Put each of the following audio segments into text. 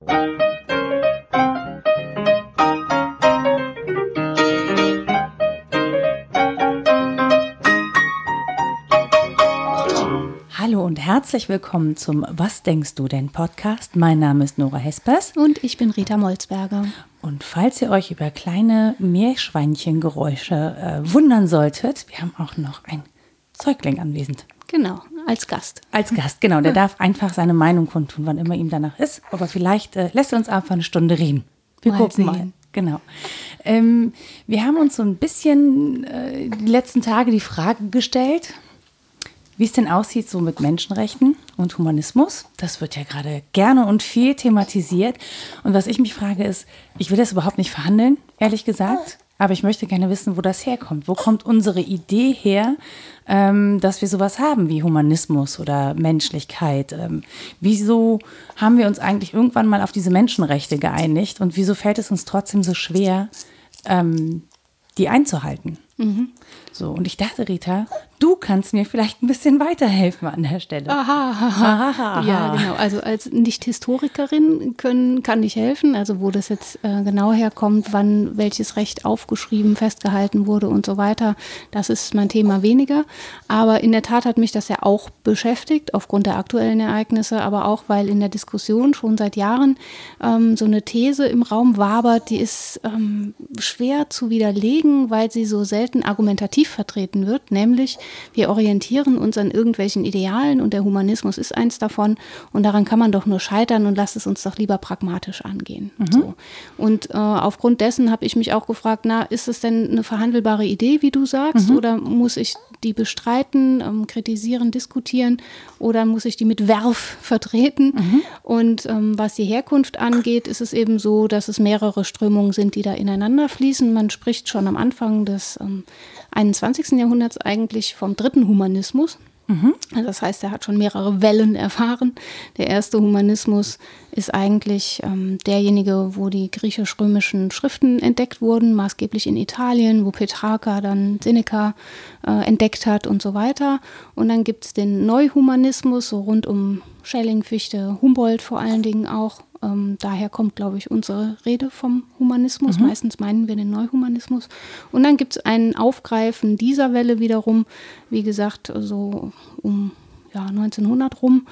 Hallo und herzlich willkommen zum Was denkst du denn Podcast. Mein Name ist Nora Hespers. Und ich bin Rita Molzberger. Und falls ihr euch über kleine Meerschweinchengeräusche äh, wundern solltet, wir haben auch noch ein Säugling anwesend. Genau, als Gast. Als Gast, genau. Der darf einfach seine Meinung kundtun, wann immer ihm danach ist. Aber vielleicht äh, lässt er uns einfach eine Stunde reden. Wir Mal gucken sehen. mal. Genau. Ähm, wir haben uns so ein bisschen äh, die letzten Tage die Frage gestellt, wie es denn aussieht so mit Menschenrechten und Humanismus. Das wird ja gerade gerne und viel thematisiert. Und was ich mich frage ist, ich will das überhaupt nicht verhandeln, ehrlich gesagt. Aber ich möchte gerne wissen, wo das herkommt. Wo kommt unsere Idee her, ähm, dass wir sowas haben wie Humanismus oder Menschlichkeit? Ähm, wieso haben wir uns eigentlich irgendwann mal auf diese Menschenrechte geeinigt? Und wieso fällt es uns trotzdem so schwer, ähm, die einzuhalten? So, und ich dachte, Rita, du kannst mir vielleicht ein bisschen weiterhelfen an der Stelle. Aha, aha. Ja, genau. Also als Nicht-Historikerin können, kann ich helfen, also wo das jetzt äh, genau herkommt, wann welches Recht aufgeschrieben, festgehalten wurde und so weiter. Das ist mein Thema weniger. Aber in der Tat hat mich das ja auch beschäftigt, aufgrund der aktuellen Ereignisse, aber auch, weil in der Diskussion schon seit Jahren ähm, so eine These im Raum wabert, die ist ähm, schwer zu widerlegen, weil sie so selten argumentativ vertreten wird, nämlich wir orientieren uns an irgendwelchen Idealen und der Humanismus ist eins davon und daran kann man doch nur scheitern und lasst es uns doch lieber pragmatisch angehen. So. Und äh, aufgrund dessen habe ich mich auch gefragt, na, ist es denn eine verhandelbare Idee, wie du sagst, oder muss ich die bestreiten, ähm, kritisieren, diskutieren oder muss ich die mit Werf vertreten? Und ähm, was die Herkunft angeht, ist es eben so, dass es mehrere Strömungen sind, die da ineinander fließen. Man spricht schon am Anfang des ähm, 21. Jahrhunderts eigentlich vom dritten Humanismus. Also das heißt, er hat schon mehrere Wellen erfahren. Der erste Humanismus ist eigentlich ähm, derjenige, wo die griechisch-römischen Schriften entdeckt wurden, maßgeblich in Italien, wo Petrarca dann Seneca äh, entdeckt hat und so weiter. Und dann gibt es den Neuhumanismus, so rund um Schelling, Fichte, Humboldt vor allen Dingen auch. Ähm, daher kommt, glaube ich, unsere Rede vom Humanismus. Meistens meinen wir den Neuhumanismus. Und dann gibt es ein Aufgreifen dieser Welle wiederum, wie gesagt, so um ja, 1900 rum,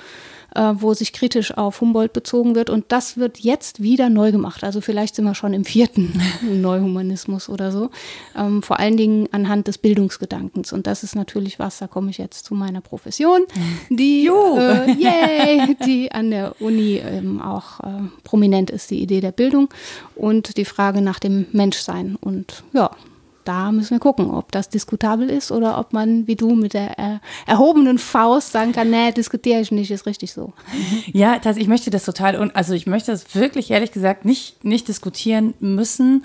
äh, wo sich kritisch auf Humboldt bezogen wird. Und das wird jetzt wieder neu gemacht. Also vielleicht sind wir schon im vierten Neuhumanismus oder so. Ähm, vor allen Dingen anhand des Bildungsgedankens. Und das ist natürlich was, da komme ich jetzt zu meiner Profession, die, äh, yay, die an der Uni ähm, auch äh, prominent ist, die Idee der Bildung und die Frage nach dem Menschsein. Und ja, da müssen wir gucken, ob das diskutabel ist oder ob man, wie du, mit der äh, erhobenen Faust sagen kann, nee, diskutiere ich nicht, ist richtig so. Ja, tatsächlich, ich möchte das total, und also ich möchte das wirklich ehrlich gesagt nicht, nicht diskutieren müssen,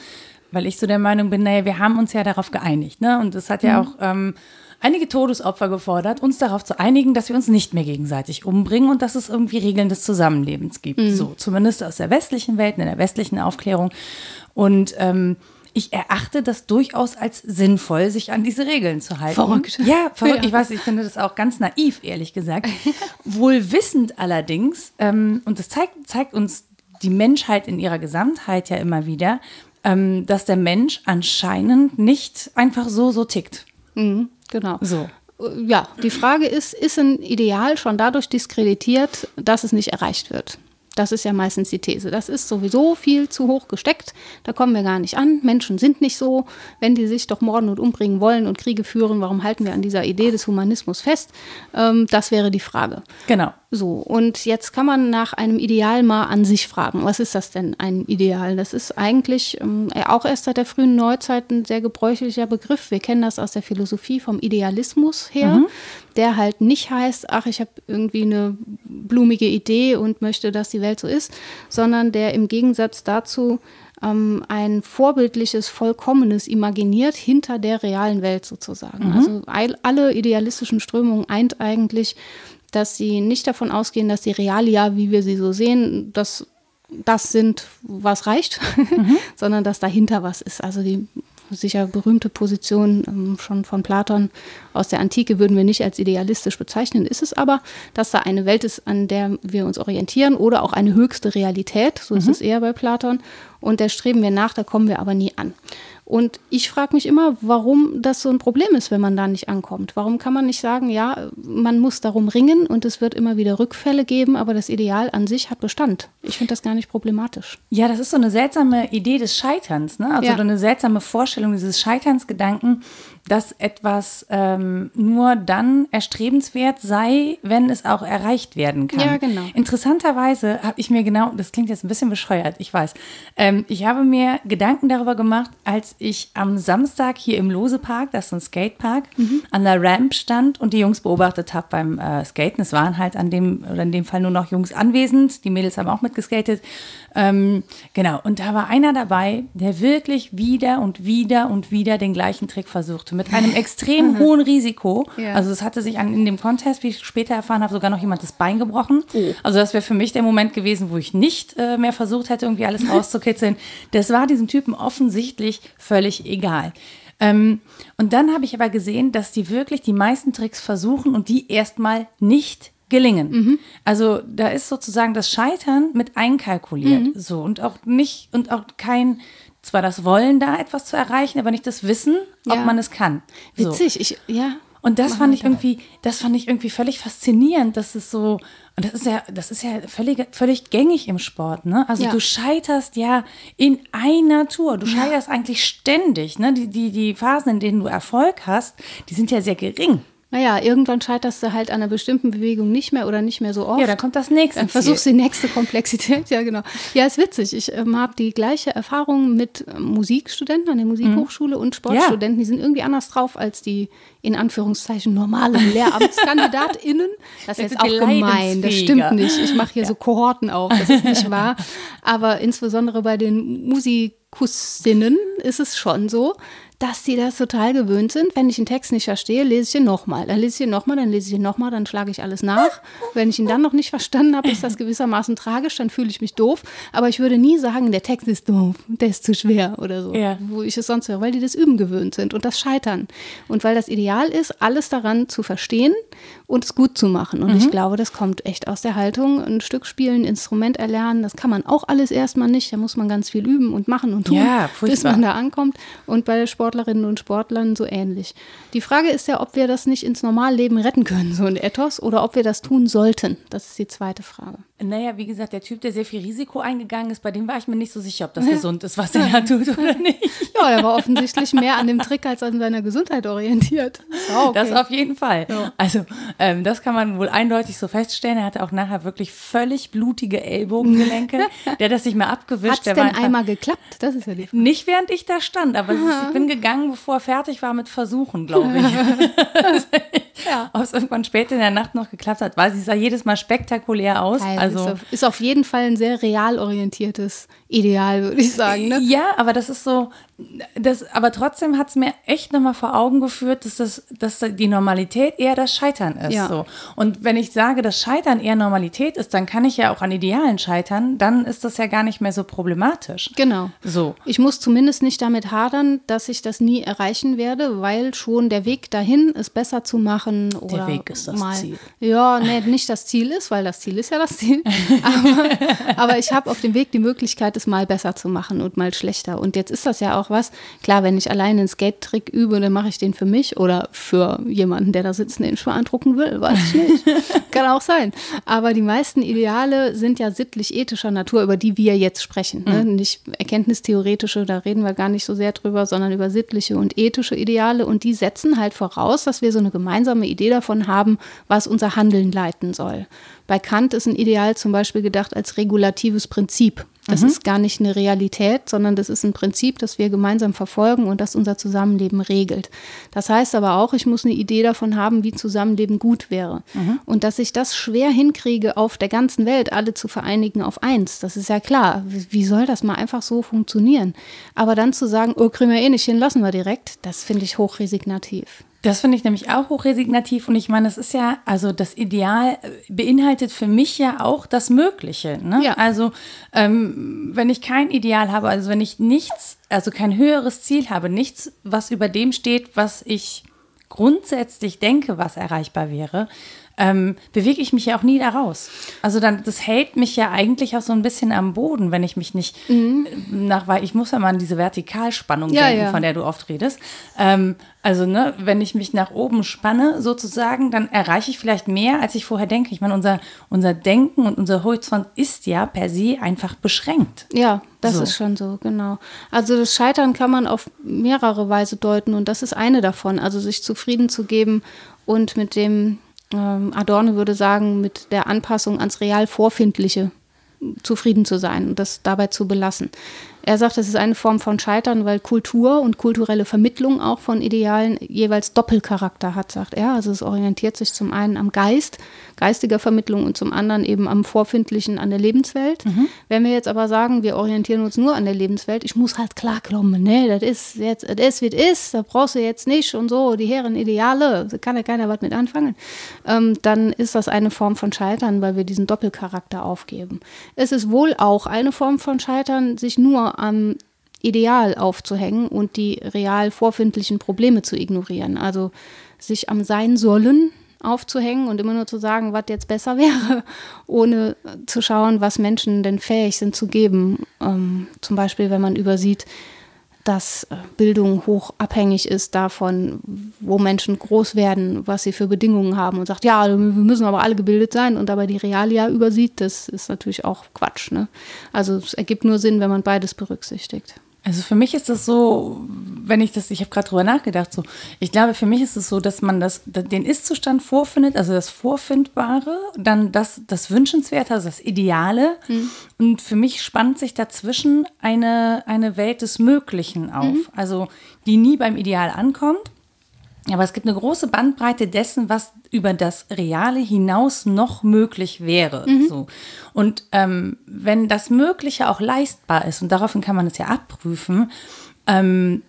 weil ich so der Meinung bin, naja, wir haben uns ja darauf geeinigt, ne? Und es hat ja auch ähm, einige Todesopfer gefordert, uns darauf zu einigen, dass wir uns nicht mehr gegenseitig umbringen und dass es irgendwie Regeln des Zusammenlebens gibt. So, zumindest aus der westlichen Welt, in der westlichen Aufklärung. Und ähm, ich erachte das durchaus als sinnvoll, sich an diese Regeln zu halten. Verrückt. Ja, verrückt. Ja. Ich weiß, ich finde das auch ganz naiv, ehrlich gesagt. Wohl wissend allerdings, ähm, und das zeigt, zeigt uns die Menschheit in ihrer Gesamtheit ja immer wieder, ähm, dass der Mensch anscheinend nicht einfach so, so tickt. Mhm, genau. So. Äh, Ja, die Frage ist, ist ein Ideal schon dadurch diskreditiert, dass es nicht erreicht wird? Das ist ja meistens die These. Das ist sowieso viel zu hoch gesteckt. Da kommen wir gar nicht an. Menschen sind nicht so. Wenn die sich doch morden und umbringen wollen und Kriege führen, warum halten wir an dieser Idee des Humanismus fest? Ähm, das wäre die Frage. Genau. So, und jetzt kann man nach einem Ideal mal an sich fragen. Was ist das denn, ein Ideal? Das ist eigentlich ähm, auch erst seit der frühen Neuzeit ein sehr gebräuchlicher Begriff. Wir kennen das aus der Philosophie vom Idealismus her, der halt nicht heißt, ach, ich habe irgendwie eine blumige Idee und möchte, dass die Welt so ist, sondern der im Gegensatz dazu ähm, ein vorbildliches, vollkommenes imaginiert hinter der realen Welt sozusagen. Also all, alle idealistischen Strömungen eint eigentlich, dass sie nicht davon ausgehen, dass die Realia, wie wir sie so sehen, dass das sind, was reicht, sondern dass dahinter was ist. Also die sicher berühmte Position ähm, schon von Platon aus der Antike, würden wir nicht als idealistisch bezeichnen, ist es aber, dass da eine Welt ist, an der wir uns orientieren oder auch eine höchste Realität, so mhm. ist es eher bei Platon. Und der streben wir nach, da kommen wir aber nie an. Und ich frage mich immer, warum das so ein Problem ist, wenn man da nicht ankommt. Warum kann man nicht sagen, ja, man muss darum ringen und es wird immer wieder Rückfälle geben, aber das Ideal an sich hat Bestand. Ich finde das gar nicht problematisch. Ja, das ist so eine seltsame Idee des Scheiterns, ne? Also ja. eine seltsame Vorstellung dieses Scheiternsgedanken, dass etwas ähm, nur dann erstrebenswert sei, wenn es auch erreicht werden kann. Ja, genau. Interessanterweise habe ich mir genau, das klingt jetzt ein bisschen bescheuert, ich weiß, ähm, ich habe mir Gedanken darüber gemacht, als ich am Samstag hier im Losepark, das ist ein Skatepark, mhm. an der Ramp stand und die Jungs beobachtet habe beim äh, Skaten. Es waren halt an dem, oder in dem Fall nur noch Jungs anwesend, die Mädels haben auch mitgeskatet. Ähm, genau, und da war einer dabei, der wirklich wieder und wieder und wieder den gleichen Trick versuchte, mit einem extrem hohen Risiko. Ja. Also es hatte sich an, in dem Contest, wie ich später erfahren habe, sogar noch jemand das Bein gebrochen. Oh. Also das wäre für mich der Moment gewesen, wo ich nicht äh, mehr versucht hätte, irgendwie alles rauszukitzeln. Das war diesem Typen offensichtlich völlig egal. Ähm, und dann habe ich aber gesehen, dass die wirklich die meisten Tricks versuchen und die erstmal nicht gelingen. Mhm. Also da ist sozusagen das Scheitern mit einkalkuliert. Mhm. So und auch nicht und auch kein zwar das Wollen da etwas zu erreichen, aber nicht das Wissen, ob ja. man es kann. So. Witzig, ich ja. Und das fand ich irgendwie, das fand ich irgendwie völlig faszinierend, dass es so, und das ist ja, das ist ja völlig, völlig gängig im Sport, ne? Also ja. du scheiterst ja in einer Tour. Du scheiterst ja. eigentlich ständig, ne? Die, die, die Phasen, in denen du Erfolg hast, die sind ja sehr gering. Naja, irgendwann scheiterst du halt an einer bestimmten Bewegung nicht mehr oder nicht mehr so oft. Ja, dann kommt das nächste. Dann versuchst du die nächste Komplexität, ja genau. Ja, ist witzig. Ich ähm, habe die gleiche Erfahrung mit ähm, Musikstudenten an der Musikhochschule mhm. und Sportstudenten. Ja. Die sind irgendwie anders drauf als die in Anführungszeichen normalen LehramtskandidatInnen. Das ist jetzt auch gemein, das stimmt nicht. Ich mache hier ja. so Kohorten auf, das ist nicht wahr. Aber insbesondere bei den Musikussinnen ist es schon so, dass die das total gewöhnt sind. Wenn ich einen Text nicht verstehe, lese ich ihn nochmal. Dann lese ich ihn nochmal, dann lese ich ihn nochmal, dann schlage ich alles nach. Wenn ich ihn dann noch nicht verstanden habe, ist das gewissermaßen tragisch, dann fühle ich mich doof. Aber ich würde nie sagen, der Text ist doof, der ist zu schwer oder so, ja. wo ich es sonst höre, weil die das Üben gewöhnt sind und das Scheitern. Und weil das Ideal ist, alles daran zu verstehen und es gut zu machen. Und mhm. ich glaube, das kommt echt aus der Haltung. Ein Stück spielen, ein Instrument erlernen, das kann man auch alles erstmal nicht. Da muss man ganz viel üben und machen und tun, ja, bis man da ankommt. Und bei Sport Sportlerinnen und Sportlern so ähnlich. Die Frage ist ja, ob wir das nicht ins Normalleben retten können, so ein Ethos, oder ob wir das tun sollten. Das ist die zweite Frage. Naja, wie gesagt, der Typ, der sehr viel Risiko eingegangen ist, bei dem war ich mir nicht so sicher, ob das gesund ist, was er da tut oder nicht. Ja, er war offensichtlich mehr an dem Trick als an seiner Gesundheit orientiert. Oh, okay. Das auf jeden Fall. Ja. Also, ähm, das kann man wohl eindeutig so feststellen. Er hatte auch nachher wirklich völlig blutige Ellbogengelenke. der hat das nicht mehr abgewischt. Hat es denn einmal geklappt? Das ist ja die Frage. Nicht während ich da stand, aber ist, ich bin gegangen, bevor er fertig war mit Versuchen, glaube ich. ja. Ob es irgendwann später in der Nacht noch geklappt hat, weil sie sah jedes Mal spektakulär aus. Also ist auf, ist auf jeden Fall ein sehr real orientiertes Ideal, würde ich sagen. Ne? Ja, aber das ist so, das, aber trotzdem hat es mir echt nochmal vor Augen geführt, dass, das, dass die Normalität eher das Scheitern ist. Ja. So. Und wenn ich sage, dass Scheitern eher Normalität ist, dann kann ich ja auch an Idealen scheitern, dann ist das ja gar nicht mehr so problematisch. Genau. So. Ich muss zumindest nicht damit hadern, dass ich das nie erreichen werde, weil schon der Weg dahin, es besser zu machen oder Der Weg ist das mal, Ziel. Ja, nee, nicht das Ziel ist, weil das Ziel ist ja das Ziel. aber, aber ich habe auf dem Weg die Möglichkeit, es mal besser zu machen und mal schlechter. Und jetzt ist das ja auch was. Klar, wenn ich alleine einen Skate-Trick übe, dann mache ich den für mich oder für jemanden, der da sitzt und den Schuh andrucken will. Weiß ich nicht. Kann auch sein. Aber die meisten Ideale sind ja sittlich-ethischer Natur, über die wir jetzt sprechen. Ne? Mhm. Nicht erkenntnistheoretische, da reden wir gar nicht so sehr drüber, sondern über sittliche und ethische Ideale. Und die setzen halt voraus, dass wir so eine gemeinsame Idee davon haben, was unser Handeln leiten soll. Bei Kant ist ein Ideal zum Beispiel gedacht als regulatives Prinzip. Das mhm. ist gar nicht eine Realität, sondern das ist ein Prinzip, das wir gemeinsam verfolgen und das unser Zusammenleben regelt. Das heißt aber auch, ich muss eine Idee davon haben, wie Zusammenleben gut wäre. Mhm. Und dass ich das schwer hinkriege, auf der ganzen Welt alle zu vereinigen auf eins, das ist ja klar. Wie soll das mal einfach so funktionieren? Aber dann zu sagen, oh, kriegen wir eh nicht hin, lassen wir direkt, das finde ich hochresignativ. Das finde ich nämlich auch hochresignativ und ich meine, das ist ja, also das Ideal beinhaltet für mich ja auch das Mögliche. Ne? Ja. Also ähm, wenn ich kein Ideal habe, also wenn ich nichts, also kein höheres Ziel habe, nichts, was über dem steht, was ich grundsätzlich denke, was erreichbar wäre, ähm, bewege ich mich ja auch nie daraus. Also dann, das hält mich ja eigentlich auch so ein bisschen am Boden, wenn ich mich nicht mhm. nach, weil ich muss ja mal an diese Vertikalspannung ja, denken, ja. von der du oft redest. Ähm, also, ne, wenn ich mich nach oben spanne, sozusagen, dann erreiche ich vielleicht mehr, als ich vorher denke. Ich meine, unser, unser Denken und unser Horizont ist ja per se einfach beschränkt. Ja, das so. ist schon so, genau. Also das Scheitern kann man auf mehrere Weise deuten und das ist eine davon. Also sich zufrieden zu geben und mit dem Adorno würde sagen, mit der Anpassung ans real Vorfindliche zufrieden zu sein und das dabei zu belassen. Er sagt, das ist eine Form von Scheitern, weil Kultur und kulturelle Vermittlung auch von Idealen jeweils Doppelcharakter hat, sagt er. Also es orientiert sich zum einen am Geist, geistiger Vermittlung und zum anderen eben am Vorfindlichen an der Lebenswelt. Mhm. Wenn wir jetzt aber sagen, wir orientieren uns nur an der Lebenswelt, ich muss halt klarkommen, ne, das ist jetzt, das ist, wie es ist, da brauchst du jetzt nicht und so, die Herren Ideale, da kann ja keiner was mit anfangen, ähm, dann ist das eine Form von Scheitern, weil wir diesen Doppelcharakter aufgeben. Es ist wohl auch eine Form von Scheitern, sich nur am Ideal aufzuhängen und die real vorfindlichen Probleme zu ignorieren. Also sich am Sein sollen aufzuhängen und immer nur zu sagen, was jetzt besser wäre, ohne zu schauen, was Menschen denn fähig sind zu geben. Ähm, zum Beispiel, wenn man übersieht, dass äh, Bildung hoch abhängig ist davon, wo Menschen groß werden, was sie für Bedingungen haben und sagt, ja, wir müssen aber alle gebildet sein und dabei die Realia übersieht, das ist natürlich auch Quatsch. Ne? Also es ergibt nur Sinn, wenn man beides berücksichtigt. Also für mich ist das so, wenn ich das, ich habe gerade drüber nachgedacht, so, ich glaube, für mich ist es so, dass man das, den Ist-Zustand vorfindet, also das Vorfindbare, dann das, das Wünschenswerte, also das Ideale. Mhm. Und für mich spannt sich dazwischen eine, eine Welt des Möglichen auf, mhm. also die nie beim Ideal ankommt. Aber es gibt eine große Bandbreite dessen, was über das Reale hinaus noch möglich wäre. Mhm. So. Und ähm, wenn das Mögliche auch leistbar ist, und daraufhin kann man es ja abprüfen, ähm,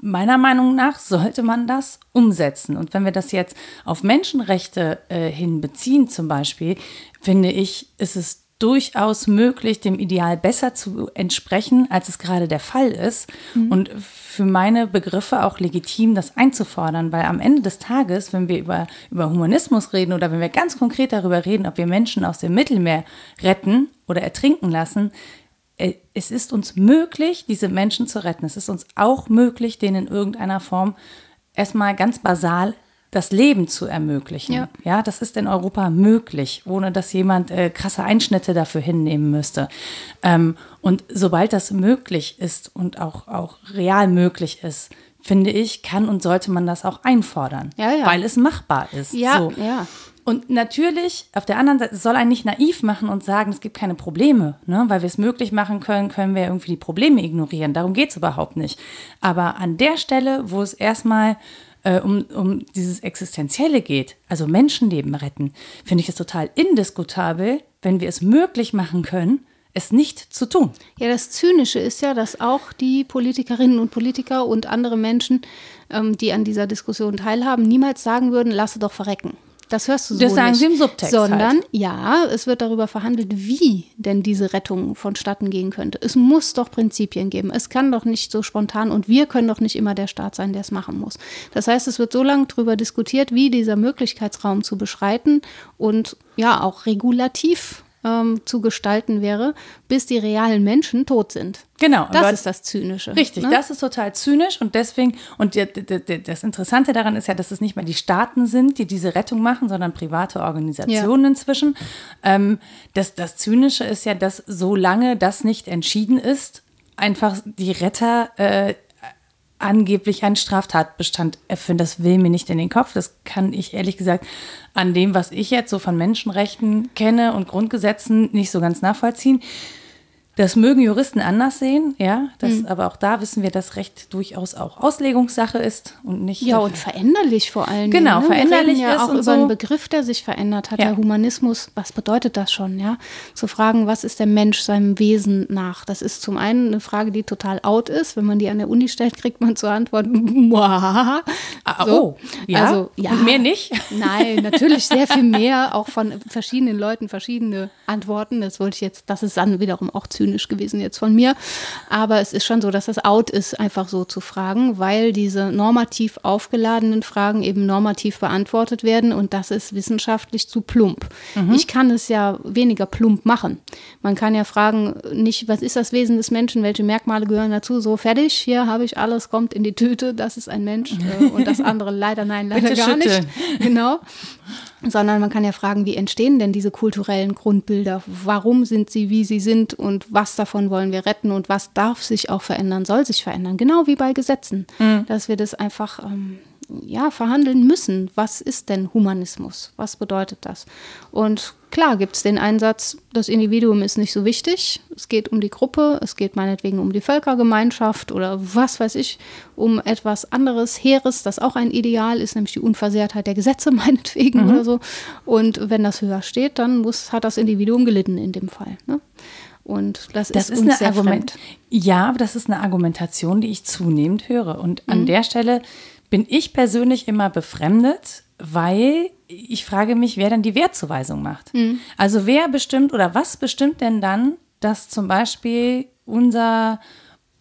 meiner Meinung nach sollte man das umsetzen. Und wenn wir das jetzt auf Menschenrechte äh, hin beziehen, zum Beispiel, finde ich, ist es durchaus möglich, dem Ideal besser zu entsprechen, als es gerade der Fall ist. Mhm. Und für meine Begriffe auch legitim, das einzufordern, weil am Ende des Tages, wenn wir über, über Humanismus reden oder wenn wir ganz konkret darüber reden, ob wir Menschen aus dem Mittelmeer retten oder ertrinken lassen, äh, es ist uns möglich, diese Menschen zu retten. Es ist uns auch möglich, denen in irgendeiner Form erstmal ganz basal das Leben zu ermöglichen. Ja. ja, das ist in Europa möglich, ohne dass jemand äh, krasse Einschnitte dafür hinnehmen müsste. Ähm, und sobald das möglich ist und auch, auch real möglich ist, finde ich, kann und sollte man das auch einfordern, ja, ja. weil es machbar ist. Ja, so. ja. Und natürlich, auf der anderen Seite, soll einen nicht naiv machen und sagen, es gibt keine Probleme. Ne? Weil wir es möglich machen können, können wir irgendwie die Probleme ignorieren. Darum geht es überhaupt nicht. Aber an der Stelle, wo es erstmal äh, um, um dieses Existenzielle geht, also Menschenleben retten, finde ich es total indiskutabel, wenn wir es möglich machen können, es nicht zu tun. Ja, das Zynische ist ja, dass auch die Politikerinnen und Politiker und andere Menschen, ähm, die an dieser Diskussion teilhaben, niemals sagen würden, lasse doch verrecken. Das hörst du so Das sagen nicht. sie im Subtext. Sondern, halt. ja, es wird darüber verhandelt, wie denn diese Rettung vonstatten gehen könnte. Es muss doch Prinzipien geben. Es kann doch nicht so spontan und wir können doch nicht immer der Staat sein, der es machen muss. Das heißt, es wird so lange darüber diskutiert, wie dieser Möglichkeitsraum zu beschreiten und ja, auch regulativ ähm, zu gestalten wäre, bis die realen Menschen tot sind. Genau. Das ist das Zynische. Richtig, ne? das ist total zynisch und deswegen, und das Interessante daran ist ja, dass es nicht mehr die Staaten sind, die diese Rettung machen, sondern private Organisationen ja. inzwischen. Ähm, das, das Zynische ist ja, dass solange das nicht entschieden ist, einfach die Retter äh, angeblich einen Straftatbestand erfüllen. Das will mir nicht in den Kopf. Das kann ich ehrlich gesagt an dem, was ich jetzt so von Menschenrechten kenne und Grundgesetzen nicht so ganz nachvollziehen. Das mögen Juristen anders sehen, ja. Das, mhm. Aber auch da wissen wir, dass Recht durchaus auch Auslegungssache ist und nicht. Ja, und veränderlich vor allem. Genau, ne? veränderlich ja ist auch über so. einen Begriff, der sich verändert hat. Ja. Der Humanismus, was bedeutet das schon, ja? Zu fragen, was ist der Mensch seinem Wesen nach? Das ist zum einen eine Frage, die total out ist. Wenn man die an der Uni stellt, kriegt man zur Antwort, ah, so. oh, ja. Also, ja. Und mehr nicht? Nein, natürlich sehr viel mehr, auch von verschiedenen Leuten verschiedene Antworten. Das wollte ich jetzt, das ist dann wiederum auch zu zynisch gewesen jetzt von mir. Aber es ist schon so, dass das out ist, einfach so zu fragen, weil diese normativ aufgeladenen Fragen eben normativ beantwortet werden und das ist wissenschaftlich zu plump. Mhm. Ich kann es ja weniger plump machen. Man kann ja fragen, nicht, was ist das Wesen des Menschen, welche Merkmale gehören dazu, so fertig, hier habe ich alles, kommt in die Tüte, das ist ein Mensch äh, und das andere leider nein, leider Bitte gar schütteln. nicht. Genau sondern man kann ja fragen, wie entstehen denn diese kulturellen Grundbilder? Warum sind sie, wie sie sind und was davon wollen wir retten und was darf sich auch verändern, soll sich verändern? Genau wie bei Gesetzen, mhm. dass wir das einfach ähm, ja, verhandeln müssen. Was ist denn Humanismus? Was bedeutet das? Und klar gibt es den Einsatz, das Individuum ist nicht so wichtig. Es geht um die Gruppe, es geht meinetwegen um die Völkergemeinschaft oder was weiß ich, um etwas anderes, Heeres, das auch ein Ideal ist, nämlich die Unversehrtheit der Gesetze meinetwegen mhm. oder so. Und wenn das höher steht, dann muss, hat das Individuum gelitten in dem Fall. Ne? Und das, das ist, ist eine Argument. Ja, aber das ist eine Argumentation, die ich zunehmend höre. Und an mhm. der Stelle bin ich persönlich immer befremdet, weil ich frage mich, wer dann die Wertzuweisung macht. Mhm. Also wer bestimmt oder was bestimmt denn dann, dass zum Beispiel unser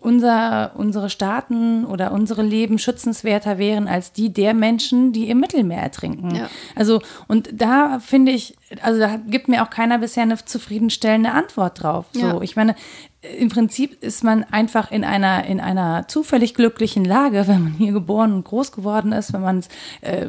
unser, unsere Staaten oder unsere Leben schützenswerter wären als die der Menschen, die im Mittelmeer ertrinken. Ja. Also, und da finde ich, also da gibt mir auch keiner bisher eine zufriedenstellende Antwort drauf. So, ja. ich meine, im Prinzip ist man einfach in einer, in einer zufällig glücklichen Lage, wenn man hier geboren und groß geworden ist, wenn man äh,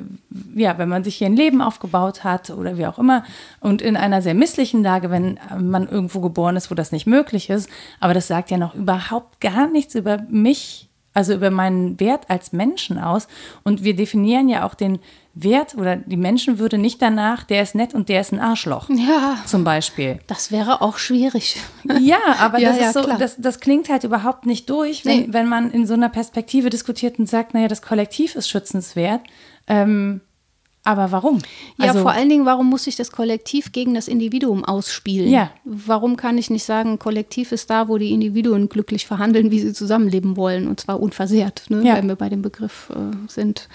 ja, wenn man sich hier ein Leben aufgebaut hat oder wie auch immer und in einer sehr misslichen Lage, wenn man irgendwo geboren ist, wo das nicht möglich ist. Aber das sagt ja noch überhaupt gar nichts über mich, also über meinen Wert als Menschen aus. Und wir definieren ja auch den Wert oder die Menschenwürde nicht danach, der ist nett und der ist ein Arschloch. Ja. Zum Beispiel. Das wäre auch schwierig. Ja, aber ja, das ja, ist so, das, das, klingt halt überhaupt nicht durch, wenn, nee. wenn man in so einer Perspektive diskutiert und sagt, naja, das Kollektiv ist schützenswert. Ähm, aber warum? Ja, also, vor allen Dingen, warum muss ich das Kollektiv gegen das Individuum ausspielen? Ja. Warum kann ich nicht sagen, Kollektiv ist da, wo die Individuen glücklich verhandeln, wie sie zusammenleben wollen, und zwar unversehrt, ne? ja. wenn wir bei dem Begriff äh, sind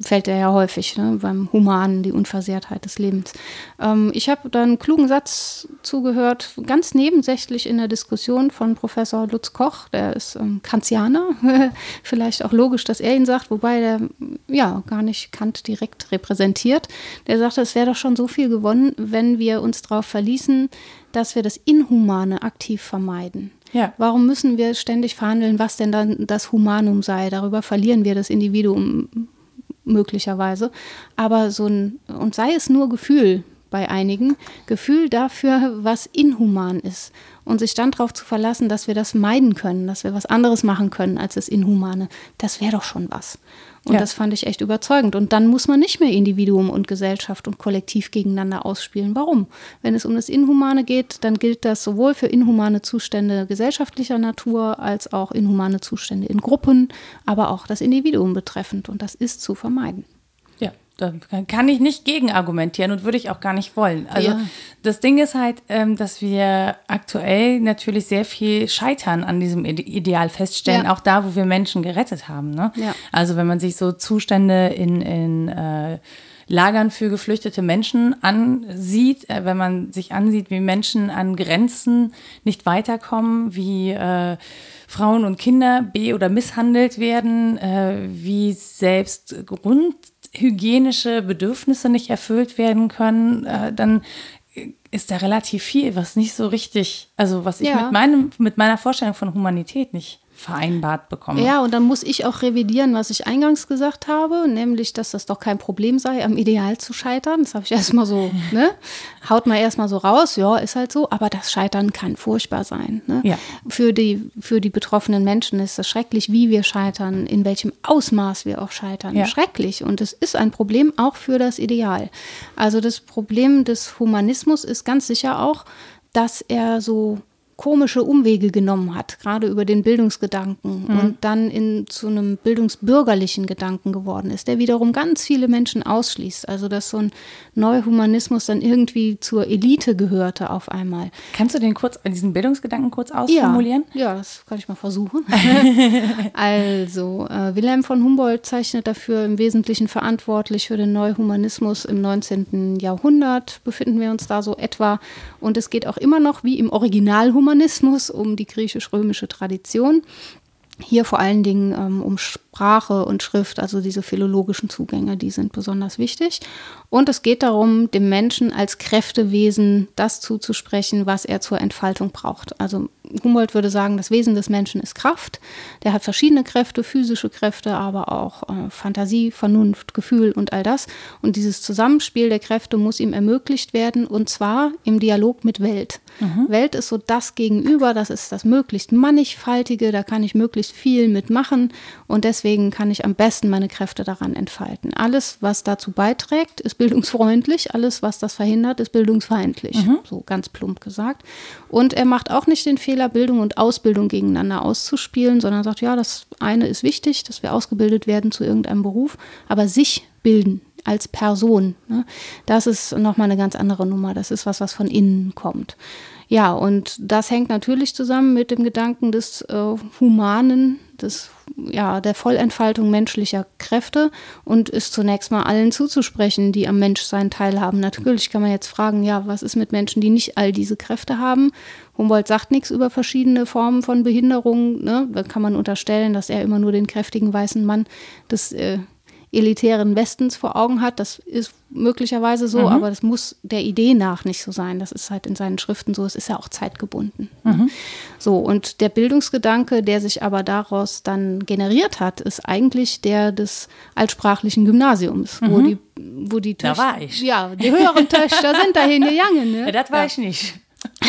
fällt er ja häufig ne, beim Humanen, die Unversehrtheit des Lebens. Ähm, ich habe da einen klugen Satz zugehört, ganz nebensächlich in der Diskussion von Professor Lutz Koch, der ist ähm, Kantianer, vielleicht auch logisch, dass er ihn sagt, wobei der ja gar nicht Kant direkt repräsentiert. Der sagte, es wäre doch schon so viel gewonnen, wenn wir uns darauf verließen, dass wir das Inhumane aktiv vermeiden. Ja. Warum müssen wir ständig verhandeln, was denn dann das Humanum sei? Darüber verlieren wir das Individuum möglicherweise. Aber so ein, und sei es nur Gefühl bei einigen, Gefühl dafür, was inhuman ist. Und sich dann darauf zu verlassen, dass wir das meiden können, dass wir was anderes machen können als das Inhumane, das wäre doch schon was. Und ja. das fand ich echt überzeugend. Und dann muss man nicht mehr Individuum und Gesellschaft und Kollektiv gegeneinander ausspielen. Warum? Wenn es um das Inhumane geht, dann gilt das sowohl für inhumane Zustände gesellschaftlicher Natur als auch inhumane Zustände in Gruppen, aber auch das Individuum betreffend. Und das ist zu vermeiden da kann ich nicht gegen argumentieren und würde ich auch gar nicht wollen. Also ja. das Ding ist halt, ähm, dass wir aktuell natürlich sehr viel Scheitern an diesem Ideal feststellen, ja. auch da, wo wir Menschen gerettet haben. Ne? Ja. Also wenn man sich so Zustände in, in äh, Lagern für geflüchtete Menschen ansieht, äh, wenn man sich ansieht, wie Menschen an Grenzen nicht weiterkommen, wie äh, Frauen und Kinder be- oder misshandelt werden, äh, wie selbst Grund hygienische Bedürfnisse nicht erfüllt werden können, äh, dann ist da relativ viel, was nicht so richtig, also was ich ja. mit, meinem, mit meiner Vorstellung von Humanität nicht vereinbart bekomme. Ja, und dann muss ich auch revidieren, was ich eingangs gesagt habe, nämlich, dass das doch kein Problem sei, am Ideal zu scheitern. Das habe ich erstmal so, ne? Haut mal erstmal so raus, ja, ist halt so, aber das Scheitern kann furchtbar sein. Ne? Ja. Für, die, für die betroffenen Menschen ist es schrecklich, wie wir scheitern, in welchem Ausmaß wir auch scheitern. Ja. Schrecklich. Und es ist ein Problem auch für das Ideal. Also das Problem des Humanismus ist ganz sicher auch, dass er so komische Umwege genommen hat, gerade über den Bildungsgedanken mhm. und dann in, zu einem bildungsbürgerlichen Gedanken geworden ist, der wiederum ganz viele Menschen ausschließt. Also dass so ein Neuhumanismus dann irgendwie zur Elite gehörte auf einmal. Kannst du den kurz, diesen Bildungsgedanken kurz ausformulieren? Ja, ja das kann ich mal versuchen. also äh, Wilhelm von Humboldt zeichnet dafür im Wesentlichen verantwortlich für den Neuhumanismus im 19. Jahrhundert, befinden wir uns da so etwa. Und es geht auch immer noch wie im Originalhumanismus Humanismus, um die griechisch-römische Tradition. Hier vor allen Dingen ähm, um Sprache und Schrift, also diese philologischen Zugänge, die sind besonders wichtig. Und es geht darum, dem Menschen als Kräftewesen das zuzusprechen, was er zur Entfaltung braucht. Also Humboldt würde sagen, das Wesen des Menschen ist Kraft. Der hat verschiedene Kräfte, physische Kräfte, aber auch äh, Fantasie, Vernunft, Gefühl und all das. Und dieses Zusammenspiel der Kräfte muss ihm ermöglicht werden, und zwar im Dialog mit Welt. Mhm. Welt ist so das Gegenüber, das ist das möglichst mannigfaltige, da kann ich möglichst viel mitmachen und deswegen kann ich am besten meine Kräfte daran entfalten. Alles, was dazu beiträgt, ist bildungsfreundlich, alles, was das verhindert, ist bildungsfeindlich, mhm. so ganz plump gesagt. Und er macht auch nicht den Fehler, Bildung und Ausbildung gegeneinander auszuspielen, sondern sagt, ja, das eine ist wichtig, dass wir ausgebildet werden zu irgendeinem Beruf, aber sich bilden als Person. Ne? Das ist nochmal eine ganz andere Nummer. Das ist was, was von innen kommt. Ja, und das hängt natürlich zusammen mit dem Gedanken des äh, Humanen, des, ja, der Vollentfaltung menschlicher Kräfte und ist zunächst mal allen zuzusprechen, die am Menschsein teilhaben. Natürlich kann man jetzt fragen, ja, was ist mit Menschen, die nicht all diese Kräfte haben? Humboldt sagt nichts über verschiedene Formen von Behinderung. Ne? Da kann man unterstellen, dass er immer nur den kräftigen weißen Mann des äh, elitären Westens vor Augen hat. Das ist möglicherweise so, mhm. aber das muss der Idee nach nicht so sein. Das ist halt in seinen Schriften so. Es ist ja auch zeitgebunden. Mhm. So, und der Bildungsgedanke, der sich aber daraus dann generiert hat, ist eigentlich der des altsprachlichen Gymnasiums, mhm. wo die, wo die Töchter, da war ich. Ja, die höheren Töchter sind dahin gegangen. Ne? Ja, das war ja. ich nicht.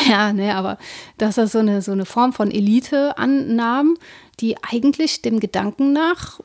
Ja, ne, aber dass das so eine, so eine Form von Elite annahm, die eigentlich dem Gedanken nach